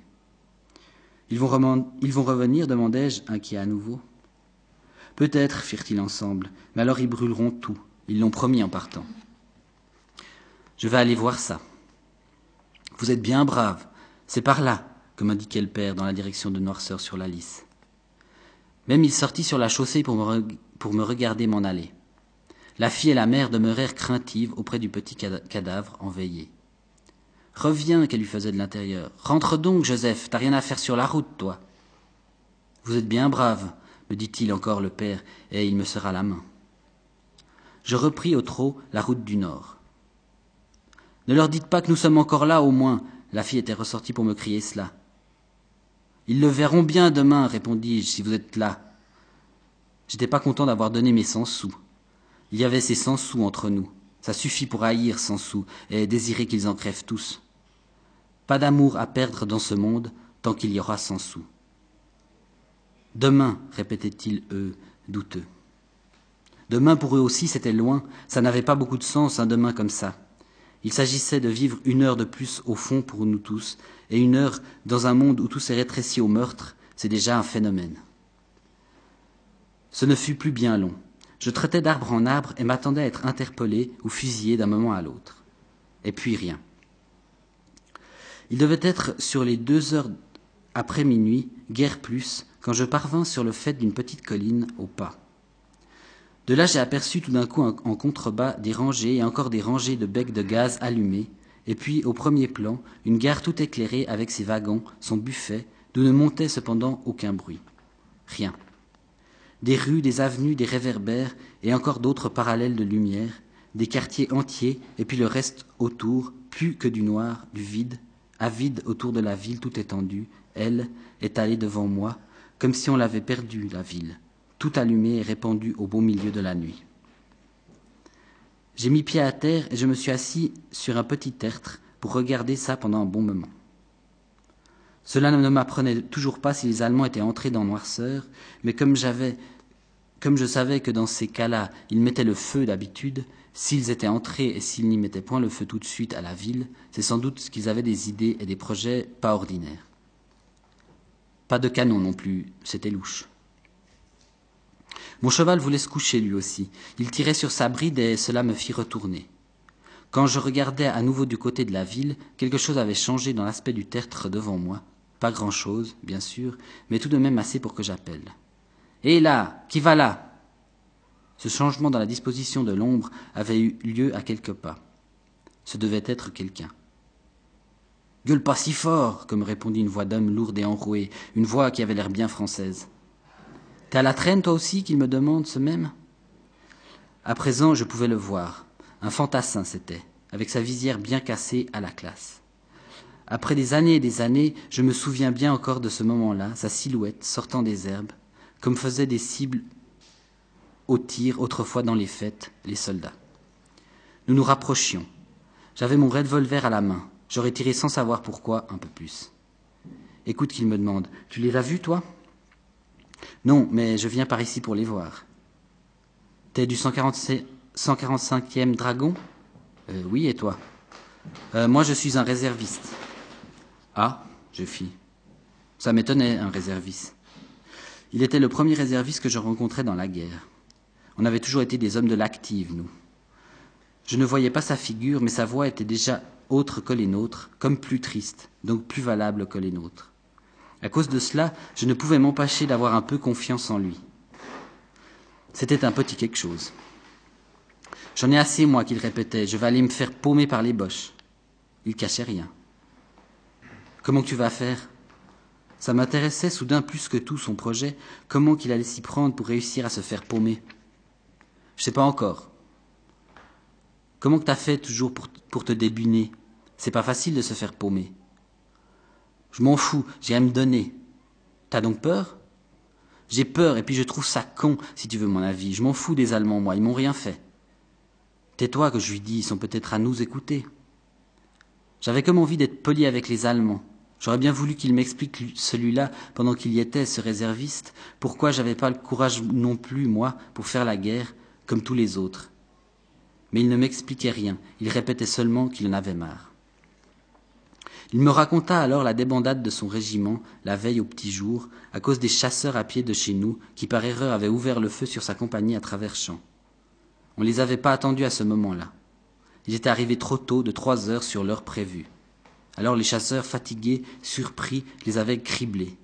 Ils vont, revenir demandai-je, inquiet à nouveau. Peut-être, firent-ils ensemble, mais alors ils brûleront tout. Ils l'ont promis en partant. Je vais aller voir ça. Vous êtes bien brave. C'est par là, que m'indiquait le père dans la direction de Noirceur sur la lisse. Même il sortit sur la chaussée pour me, regarder m'en aller. La fille et la mère demeurèrent craintives auprès du petit cadavre en veillée. Reviens, qu'elle lui faisait de l'intérieur. Rentre donc, Joseph, t'as rien à faire sur la route, toi. Vous êtes bien brave, me dit-il encore le père, et il me serra la main. Je repris au trot la route du nord. Ne leur dites pas que nous sommes encore là, au moins. La fille était ressortie pour me crier cela. Ils le verront bien demain, répondis-je, si vous êtes là. J'étais pas content d'avoir donné mes cent sous. Il y avait ces cent sous entre nous. Ça suffit pour haïr cent sous et désirer qu'ils en crèvent tous. Pas d'amour à perdre dans ce monde tant qu'il y aura cent sous. Demain, répétaient-ils, eux, douteux. Demain pour eux aussi c'était loin, ça n'avait pas beaucoup de sens un demain comme ça. Il s'agissait de vivre une heure de plus au fond pour nous tous, et une heure dans un monde où tout s'est rétréci au meurtre, c'est déjà un phénomène. Ce ne fut plus bien long. Je traitais d'arbre en arbre et m'attendais à être interpellé ou fusillé d'un moment à l'autre. Et puis rien. Il devait être sur les deux heures après minuit, guère plus, quand je parvins sur le fait d'une petite colline au pas. De là, j'ai aperçu tout d'un coup en, contrebas des rangées et encore des rangées de becs de gaz allumés, et puis, au premier plan, une gare tout éclairée avec ses wagons, son buffet, d'où ne montait cependant aucun bruit. Rien. Des rues, des avenues, des réverbères, et encore d'autres parallèles de lumière, des quartiers entiers, et puis le reste autour, plus que du noir, du vide, avide autour de la ville tout étendue, elle, étalée devant moi, comme si on l'avait perdue, la ville, tout allumé et répandu au beau milieu de la nuit. J'ai mis pied à terre et je me suis assis sur un petit tertre pour regarder ça pendant un bon moment. Cela ne m'apprenait toujours pas si les Allemands étaient entrés dans Noirceur, mais comme j'avais, comme je savais que dans ces cas-là, ils mettaient le feu d'habitude, s'ils étaient entrés et s'ils n'y mettaient point le feu tout de suite à la ville, c'est sans doute qu'ils avaient des idées et des projets pas ordinaires. Pas de canon non plus, c'était louche. Mon cheval voulait se coucher lui aussi. Il tirait sur sa bride et cela me fit retourner. Quand je regardais à nouveau du côté de la ville, quelque chose avait changé dans l'aspect du tertre devant moi. Pas grand-chose, bien sûr, mais tout de même assez pour que j'appelle. Hé là Qui va là? Ce changement dans la disposition de l'ombre avait eu lieu à quelques pas. Ce devait être quelqu'un. Gueule pas si fort, comme répondit une voix d'homme lourde et enrouée, une voix qui avait l'air bien française. T'es à la traîne, toi aussi, qu'il me demande ce même? À présent, je pouvais le voir. Un fantassin, c'était, avec sa visière bien cassée à la classe. Après des années et des années, je me souviens bien encore de ce moment-là, sa silhouette sortant des herbes, comme faisaient des cibles au tir autrefois dans les fêtes les soldats. Nous nous rapprochions. J'avais mon revolver à la main. J'aurais tiré sans savoir pourquoi un peu plus. Écoute qu'il me demande. Tu les as vus, toi? Non, mais je viens par ici pour les voir. T'es du 145e dragon? Euh, Oui, et toi? Euh, Moi, je suis un réserviste. Ah, je fis. Ça m'étonnait, un réserviste. Il était le premier réserviste que je rencontrais dans la guerre. On avait toujours été des hommes de l'active, nous. Je ne voyais pas sa figure, mais sa voix était déjà autre que les nôtres, comme plus triste, donc plus valable que les nôtres. À cause de cela, je ne pouvais m'empêcher d'avoir un peu confiance en lui. C'était un petit quelque chose. J'en ai assez, moi, qu'il répétait, je vais aller me faire paumer par les boches. Il cachait rien. Comment tu vas faire? Ça m'intéressait soudain plus que tout son projet, comment qu'il allait s'y prendre pour réussir à se faire paumer? Je sais pas encore. Comment que t'as fait toujours pour, pour te débuner C'est pas facile de se faire paumer. Je m'en fous, j'ai à me donner. T'as donc peur? J'ai peur et puis je trouve ça con, si tu veux mon avis. Je m'en fous des Allemands, moi, ils m'ont rien fait. Tais-toi que je lui dis, ils sont peut-être à nous écouter. J'avais comme envie d'être poli avec les Allemands. J'aurais bien voulu qu'il m'explique celui-là, pendant qu'il y était, ce réserviste, pourquoi j'avais pas le courage non plus, moi, pour faire la guerre, comme tous les autres? Mais il ne m'expliquait rien, il répétait seulement qu'il en avait marre. Il me raconta alors la débandade de son régiment, la veille au petit jour, à cause des chasseurs à pied de chez nous, qui par erreur avaient ouvert le feu sur sa compagnie à travers champs. On ne les avait pas attendus à ce moment-là. Ils étaient arrivés trop tôt, de trois heures sur l'heure prévue. Alors les chasseurs, fatigués, surpris, les avaient criblés.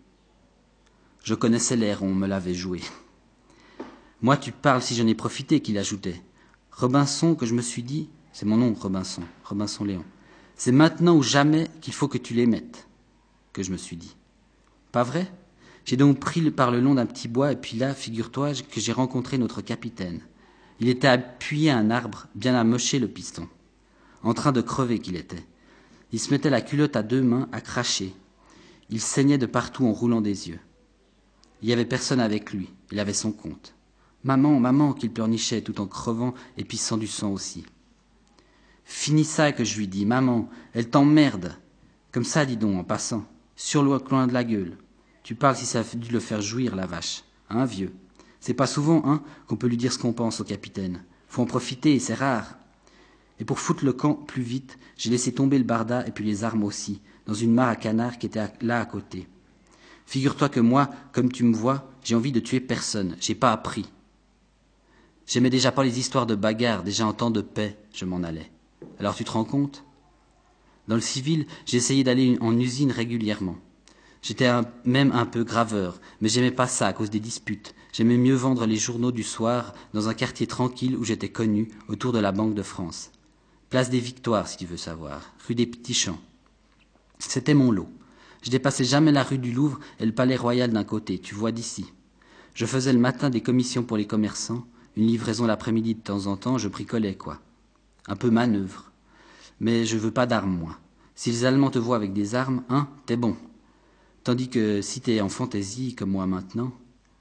Je connaissais l'air, on me l'avait joué. Moi, tu parles si j'en ai profité, qu'il ajoutait. Robinson, que je me suis dit, c'est mon nom, Robinson, Robinson Léon. C'est maintenant ou jamais qu'il faut que tu les mettes, que je me suis dit. Pas vrai? J'ai donc pris par le long d'un petit bois, et puis là, figure-toi que j'ai rencontré notre capitaine. Il était appuyé à un arbre, bien amoché le piston. En train de crever qu'il était. Il se mettait la culotte à deux mains, à cracher. Il saignait de partout en roulant des yeux. Il n'y avait personne avec lui, il avait son compte. Maman, maman, qu'il pleurnichait tout en crevant et pissant du sang aussi. Finis ça que je lui dis, maman, elle t'emmerde. Comme ça, dis donc, en passant, sur le coin de la gueule. Tu parles si ça a dû le faire jouir, la vache. Hein, vieux? C'est pas souvent, hein, qu'on peut lui dire ce qu'on pense au capitaine. Faut en profiter, c'est rare. Et pour foutre le camp plus vite, j'ai laissé tomber le barda et puis les armes aussi, dans une mare à canard qui était là à côté. Figure-toi que moi, comme tu me vois, j'ai envie de tuer personne, j'ai pas appris. J'aimais déjà pas les histoires de bagarres, déjà en temps de paix, je m'en allais. Alors tu te rends compte? Dans le civil, essayé d'aller en usine régulièrement. J'étais même un peu graveur, mais j'aimais pas ça à cause des disputes. J'aimais mieux vendre les journaux du soir dans un quartier tranquille où j'étais connu, autour de la Banque de France. Place des Victoires, si tu veux savoir, rue des Petits Champs. C'était mon lot. Je dépassais jamais la rue du Louvre et le Palais Royal d'un côté, tu vois d'ici. Je faisais le matin des commissions pour les commerçants, une livraison l'après-midi de temps en temps, je bricolais, quoi un peu manœuvre. Mais je veux pas d'armes, moi. Si les Allemands te voient avec des armes, hein, t'es bon. Tandis que si t'es en fantaisie, comme moi maintenant,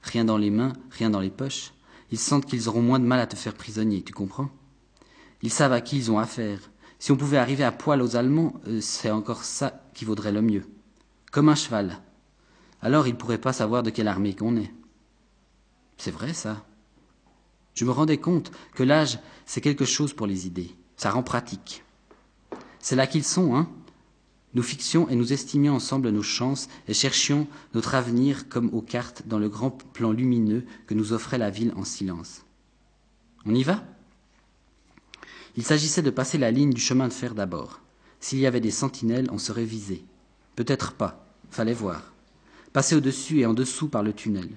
rien dans les mains, rien dans les poches, ils sentent qu'ils auront moins de mal à te faire prisonnier, tu comprends? Ils savent à qui ils ont affaire. Si on pouvait arriver à poil aux Allemands, euh, c'est encore ça qui vaudrait le mieux. Comme un cheval. Alors ils pourraient pas savoir de quelle armée qu'on est. C'est vrai ça. Je me rendais compte que l'âge, c'est quelque chose pour les idées. Ça rend pratique. C'est là qu'ils sont, hein Nous fixions et nous estimions ensemble nos chances et cherchions notre avenir comme aux cartes dans le grand plan lumineux que nous offrait la ville en silence. On y va? Il s'agissait de passer la ligne du chemin de fer d'abord. S'il y avait des sentinelles, on serait visé. Peut-être pas. Fallait voir. Passer au-dessus et en dessous par le tunnel.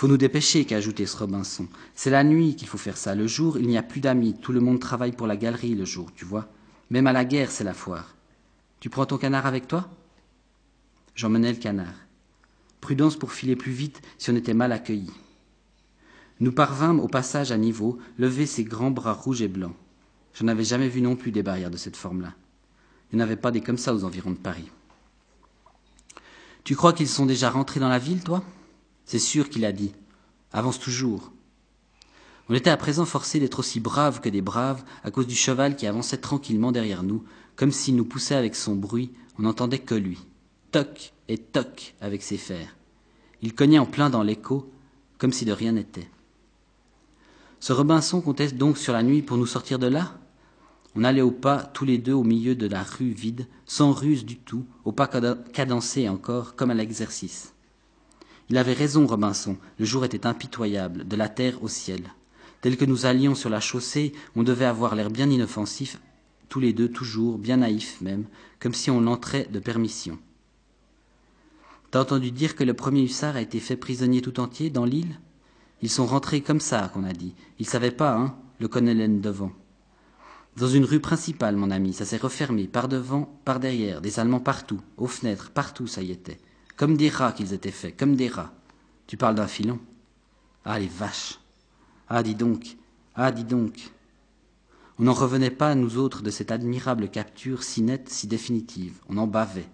Faut nous dépêcher, qu'a ce Robinson. C'est la nuit qu'il faut faire ça. Le jour, il n'y a plus d'amis. Tout le monde travaille pour la galerie le jour, tu vois. Même à la guerre, c'est la foire. Tu prends ton canard avec toi? J'emmenais le canard. Prudence pour filer plus vite si on était mal accueillis. Nous parvînmes au passage à niveau, lever ses grands bras rouges et blancs. Je n'avais jamais vu non plus des barrières de cette forme-là. Il n'y en avait pas des comme ça aux environs de Paris. Tu crois qu'ils sont déjà rentrés dans la ville, toi? C'est sûr qu'il a dit. Avance toujours. On était à présent forcé d'être aussi braves que des braves à cause du cheval qui avançait tranquillement derrière nous, comme s'il nous poussait avec son bruit, on n'entendait que lui. Toc et toc avec ses fers. Il cognait en plein dans l'écho, comme si de rien n'était. Ce Robinson comptait donc sur la nuit pour nous sortir de là? On allait au pas, tous les deux au milieu de la rue vide, sans ruse du tout, au pas cadencé encore, comme à l'exercice. Il avait raison, Robinson, le jour était impitoyable, de la terre au ciel. Tel que nous allions sur la chaussée, on devait avoir l'air bien inoffensif, tous les deux toujours, bien naïfs même, comme si on entrait de permission. T'as entendu dire que le premier hussard a été fait prisonnier tout entier dans l'île? Ils sont rentrés comme ça, qu'on a dit. Ils savaient pas, hein, le colonel devant. Dans une rue principale, mon ami, ça s'est refermé, par devant, par derrière, des Allemands partout, aux fenêtres, partout, ça y était. Comme des rats qu'ils étaient faits, comme des rats. Tu parles d'un filon Ah, les vaches ah, dis donc, ah, dis donc. On n'en revenait pas, nous autres, de cette admirable capture si nette, si définitive. On en bavait.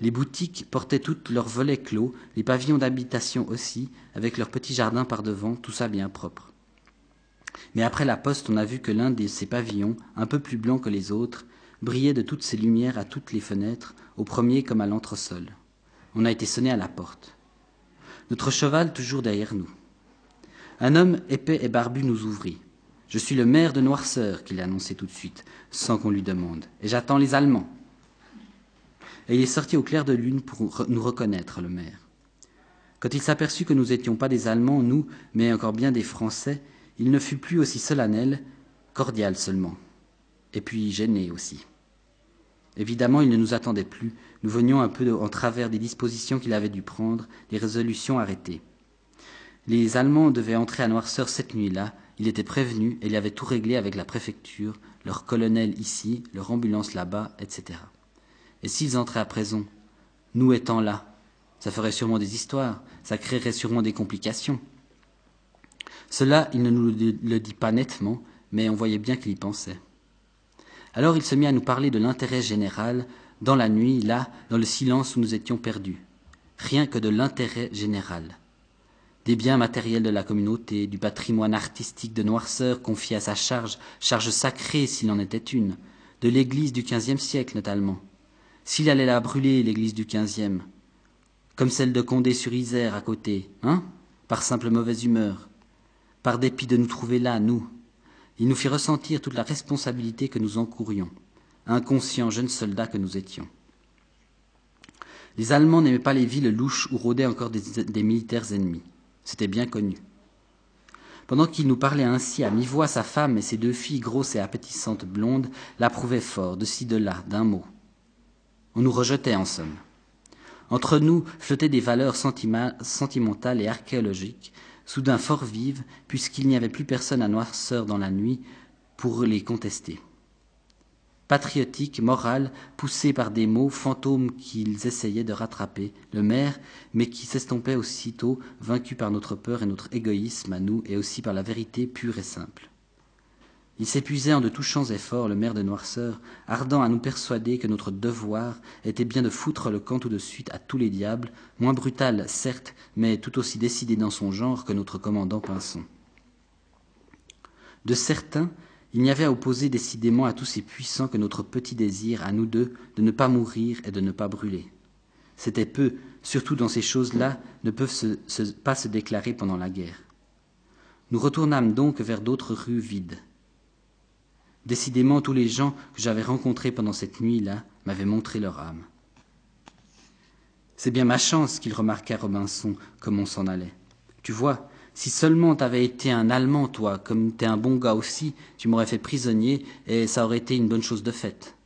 Les boutiques portaient toutes leurs volets clos, les pavillons d'habitation aussi, avec leurs petits jardins par devant, tout ça bien propre. Mais après la poste, on a vu que l'un de ces pavillons, un peu plus blanc que les autres, brillait de toutes ses lumières à toutes les fenêtres, au premier comme à l'entresol. On a été sonné à la porte. Notre cheval toujours derrière nous. Un homme épais et barbu nous ouvrit. Je suis le maire de Noirceur, qu'il a annoncé tout de suite, sans qu'on lui demande, et j'attends les Allemands. Et il est sorti au clair de lune pour nous reconnaître, le maire. Quand il s'aperçut que nous n'étions pas des Allemands, nous, mais encore bien des Français, il ne fut plus aussi solennel, cordial seulement, et puis gêné aussi. Évidemment, il ne nous attendait plus, nous venions un peu en travers des dispositions qu'il avait dû prendre, des résolutions arrêtées. Les Allemands devaient entrer à Noirceur cette nuit-là. Il était prévenu et il avait tout réglé avec la préfecture, leur colonel ici, leur ambulance là-bas, etc. Et s'ils entraient à présent, nous étant là, ça ferait sûrement des histoires, ça créerait sûrement des complications. Cela, il ne nous le dit pas nettement, mais on voyait bien qu'il y pensait. Alors il se mit à nous parler de l'intérêt général, dans la nuit, là, dans le silence où nous étions perdus. Rien que de l'intérêt général des biens matériels de la communauté, du patrimoine artistique de Noirceur confié à sa charge, charge sacrée s'il en était une, de l'église du quinzième siècle notamment. S'il allait la brûler, l'église du quinzième, comme celle de Condé-sur-Isère à côté, hein, par simple mauvaise humeur, par dépit de nous trouver là, nous, il nous fit ressentir toute la responsabilité que nous encourions, inconscients jeunes soldats que nous étions. Les Allemands n'aimaient pas les villes louches où rôdaient encore des militaires ennemis. C'était bien connu. Pendant qu'il nous parlait ainsi à mi-voix, sa femme et ses deux filles grosses et appétissantes blondes l'approuvaient fort, de ci de là, d'un mot. On nous rejetait en somme. Entre nous flottaient des valeurs sentimentales et archéologiques, soudain fort vives, puisqu'il n'y avait plus personne à noirceur dans la nuit pour les contester patriotique, moral, poussé par des mots fantômes qu'ils essayaient de rattraper, le maire, mais qui s'estompaient aussitôt, vaincus par notre peur et notre égoïsme à nous, et aussi par la vérité pure et simple. Il s'épuisait en de touchants efforts, le maire de Noirceur, ardent à nous persuader que notre devoir était bien de foutre le camp tout de suite à tous les diables, moins brutal, certes, mais tout aussi décidé dans son genre que notre commandant Pinson. De certains, il n'y avait à opposer décidément à tous ces puissants que notre petit désir, à nous deux, de ne pas mourir et de ne pas brûler. C'était peu, surtout dans ces choses-là, ne peuvent pas se déclarer pendant la guerre. Nous retournâmes donc vers d'autres rues vides. Décidément, tous les gens que j'avais rencontrés pendant cette nuit-là m'avaient montré leur âme. C'est bien ma chance qu'il remarqua Robinson comme on s'en allait. Tu vois, si seulement t'avais été un Allemand, toi, comme t'es un bon gars aussi, tu m'aurais fait prisonnier et ça aurait été une bonne chose de faite.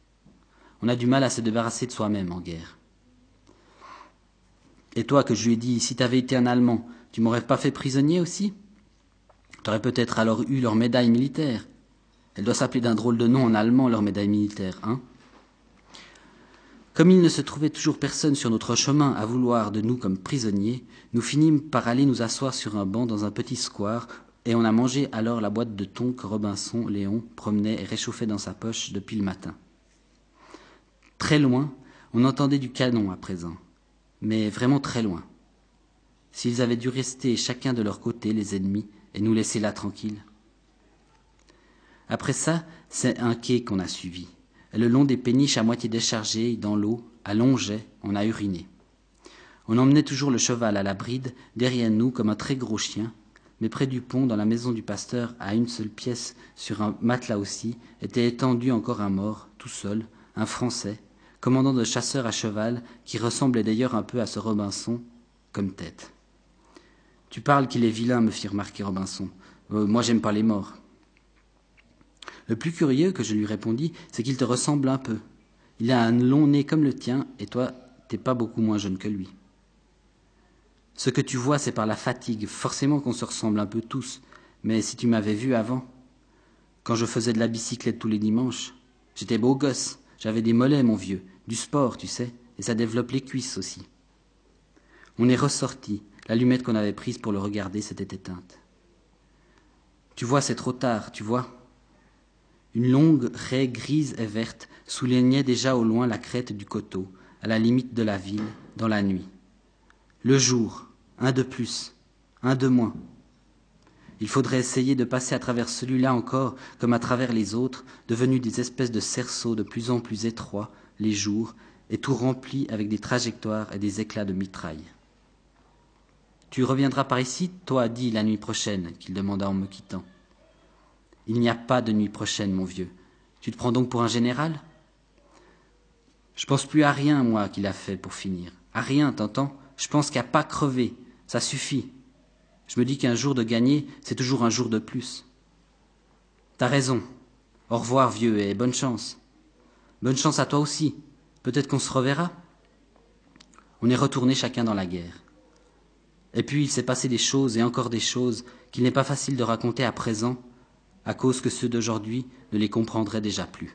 On a du mal à se débarrasser de soi-même en guerre. Et toi, que je lui ai dit, si t'avais été un Allemand, tu m'aurais pas fait prisonnier aussi? T'aurais peut-être alors eu leur médaille militaire. Elle doit s'appeler d'un drôle de nom en allemand, leur médaille militaire, hein comme il ne se trouvait toujours personne sur notre chemin à vouloir de nous comme prisonniers, nous finîmes par aller nous asseoir sur un banc dans un petit square, et on a mangé alors la boîte de thon que Robinson Léon promenait et réchauffait dans sa poche depuis le matin. Très loin, on entendait du canon à présent, mais vraiment très loin. S'ils avaient dû rester chacun de leur côté, les ennemis, et nous laisser là tranquilles. Après ça, c'est un quai qu'on a suivi. Le long des péniches à moitié déchargées, dans l'eau, à on a uriné. On emmenait toujours le cheval à la bride, derrière nous, comme un très gros chien, mais près du pont, dans la maison du pasteur, à une seule pièce, sur un matelas aussi, était étendu encore un mort, tout seul, un Français, commandant de chasseurs à cheval, qui ressemblait d'ailleurs un peu à ce Robinson, comme tête. Tu parles qu'il est vilain, me fit remarquer Robinson. Euh, moi, j'aime pas les morts. Le plus curieux que je lui répondis, c'est qu'il te ressemble un peu. Il a un long nez comme le tien, et toi, t'es pas beaucoup moins jeune que lui. Ce que tu vois, c'est par la fatigue. Forcément qu'on se ressemble un peu tous. Mais si tu m'avais vu avant, quand je faisais de la bicyclette tous les dimanches, j'étais beau gosse. J'avais des mollets, mon vieux. Du sport, tu sais. Et ça développe les cuisses aussi. On est ressorti. L'allumette qu'on avait prise pour le regarder s'était éteinte. Tu vois, c'est trop tard, tu vois. Une longue raie grise et verte soulignait déjà au loin la crête du coteau, à la limite de la ville, dans la nuit. Le jour, un de plus, un de moins. Il faudrait essayer de passer à travers celui-là encore, comme à travers les autres, devenus des espèces de cerceaux de plus en plus étroits, les jours, et tout remplis avec des trajectoires et des éclats de mitraille. Tu reviendras par ici, toi, dit la nuit prochaine, qu'il demanda en me quittant. Il n'y a pas de nuit prochaine, mon vieux. Tu te prends donc pour un général? Je pense plus à rien, moi, qu'il a fait pour finir. À rien, t'entends? Je pense qu'à pas crever. Ça suffit. Je me dis qu'un jour de gagner, c'est toujours un jour de plus. T'as raison. Au revoir, vieux, et bonne chance. Bonne chance à toi aussi. Peut-être qu'on se reverra? On est retourné chacun dans la guerre. Et puis il s'est passé des choses et encore des choses qu'il n'est pas facile de raconter à présent, à cause que ceux d'aujourd'hui ne les comprendraient déjà plus.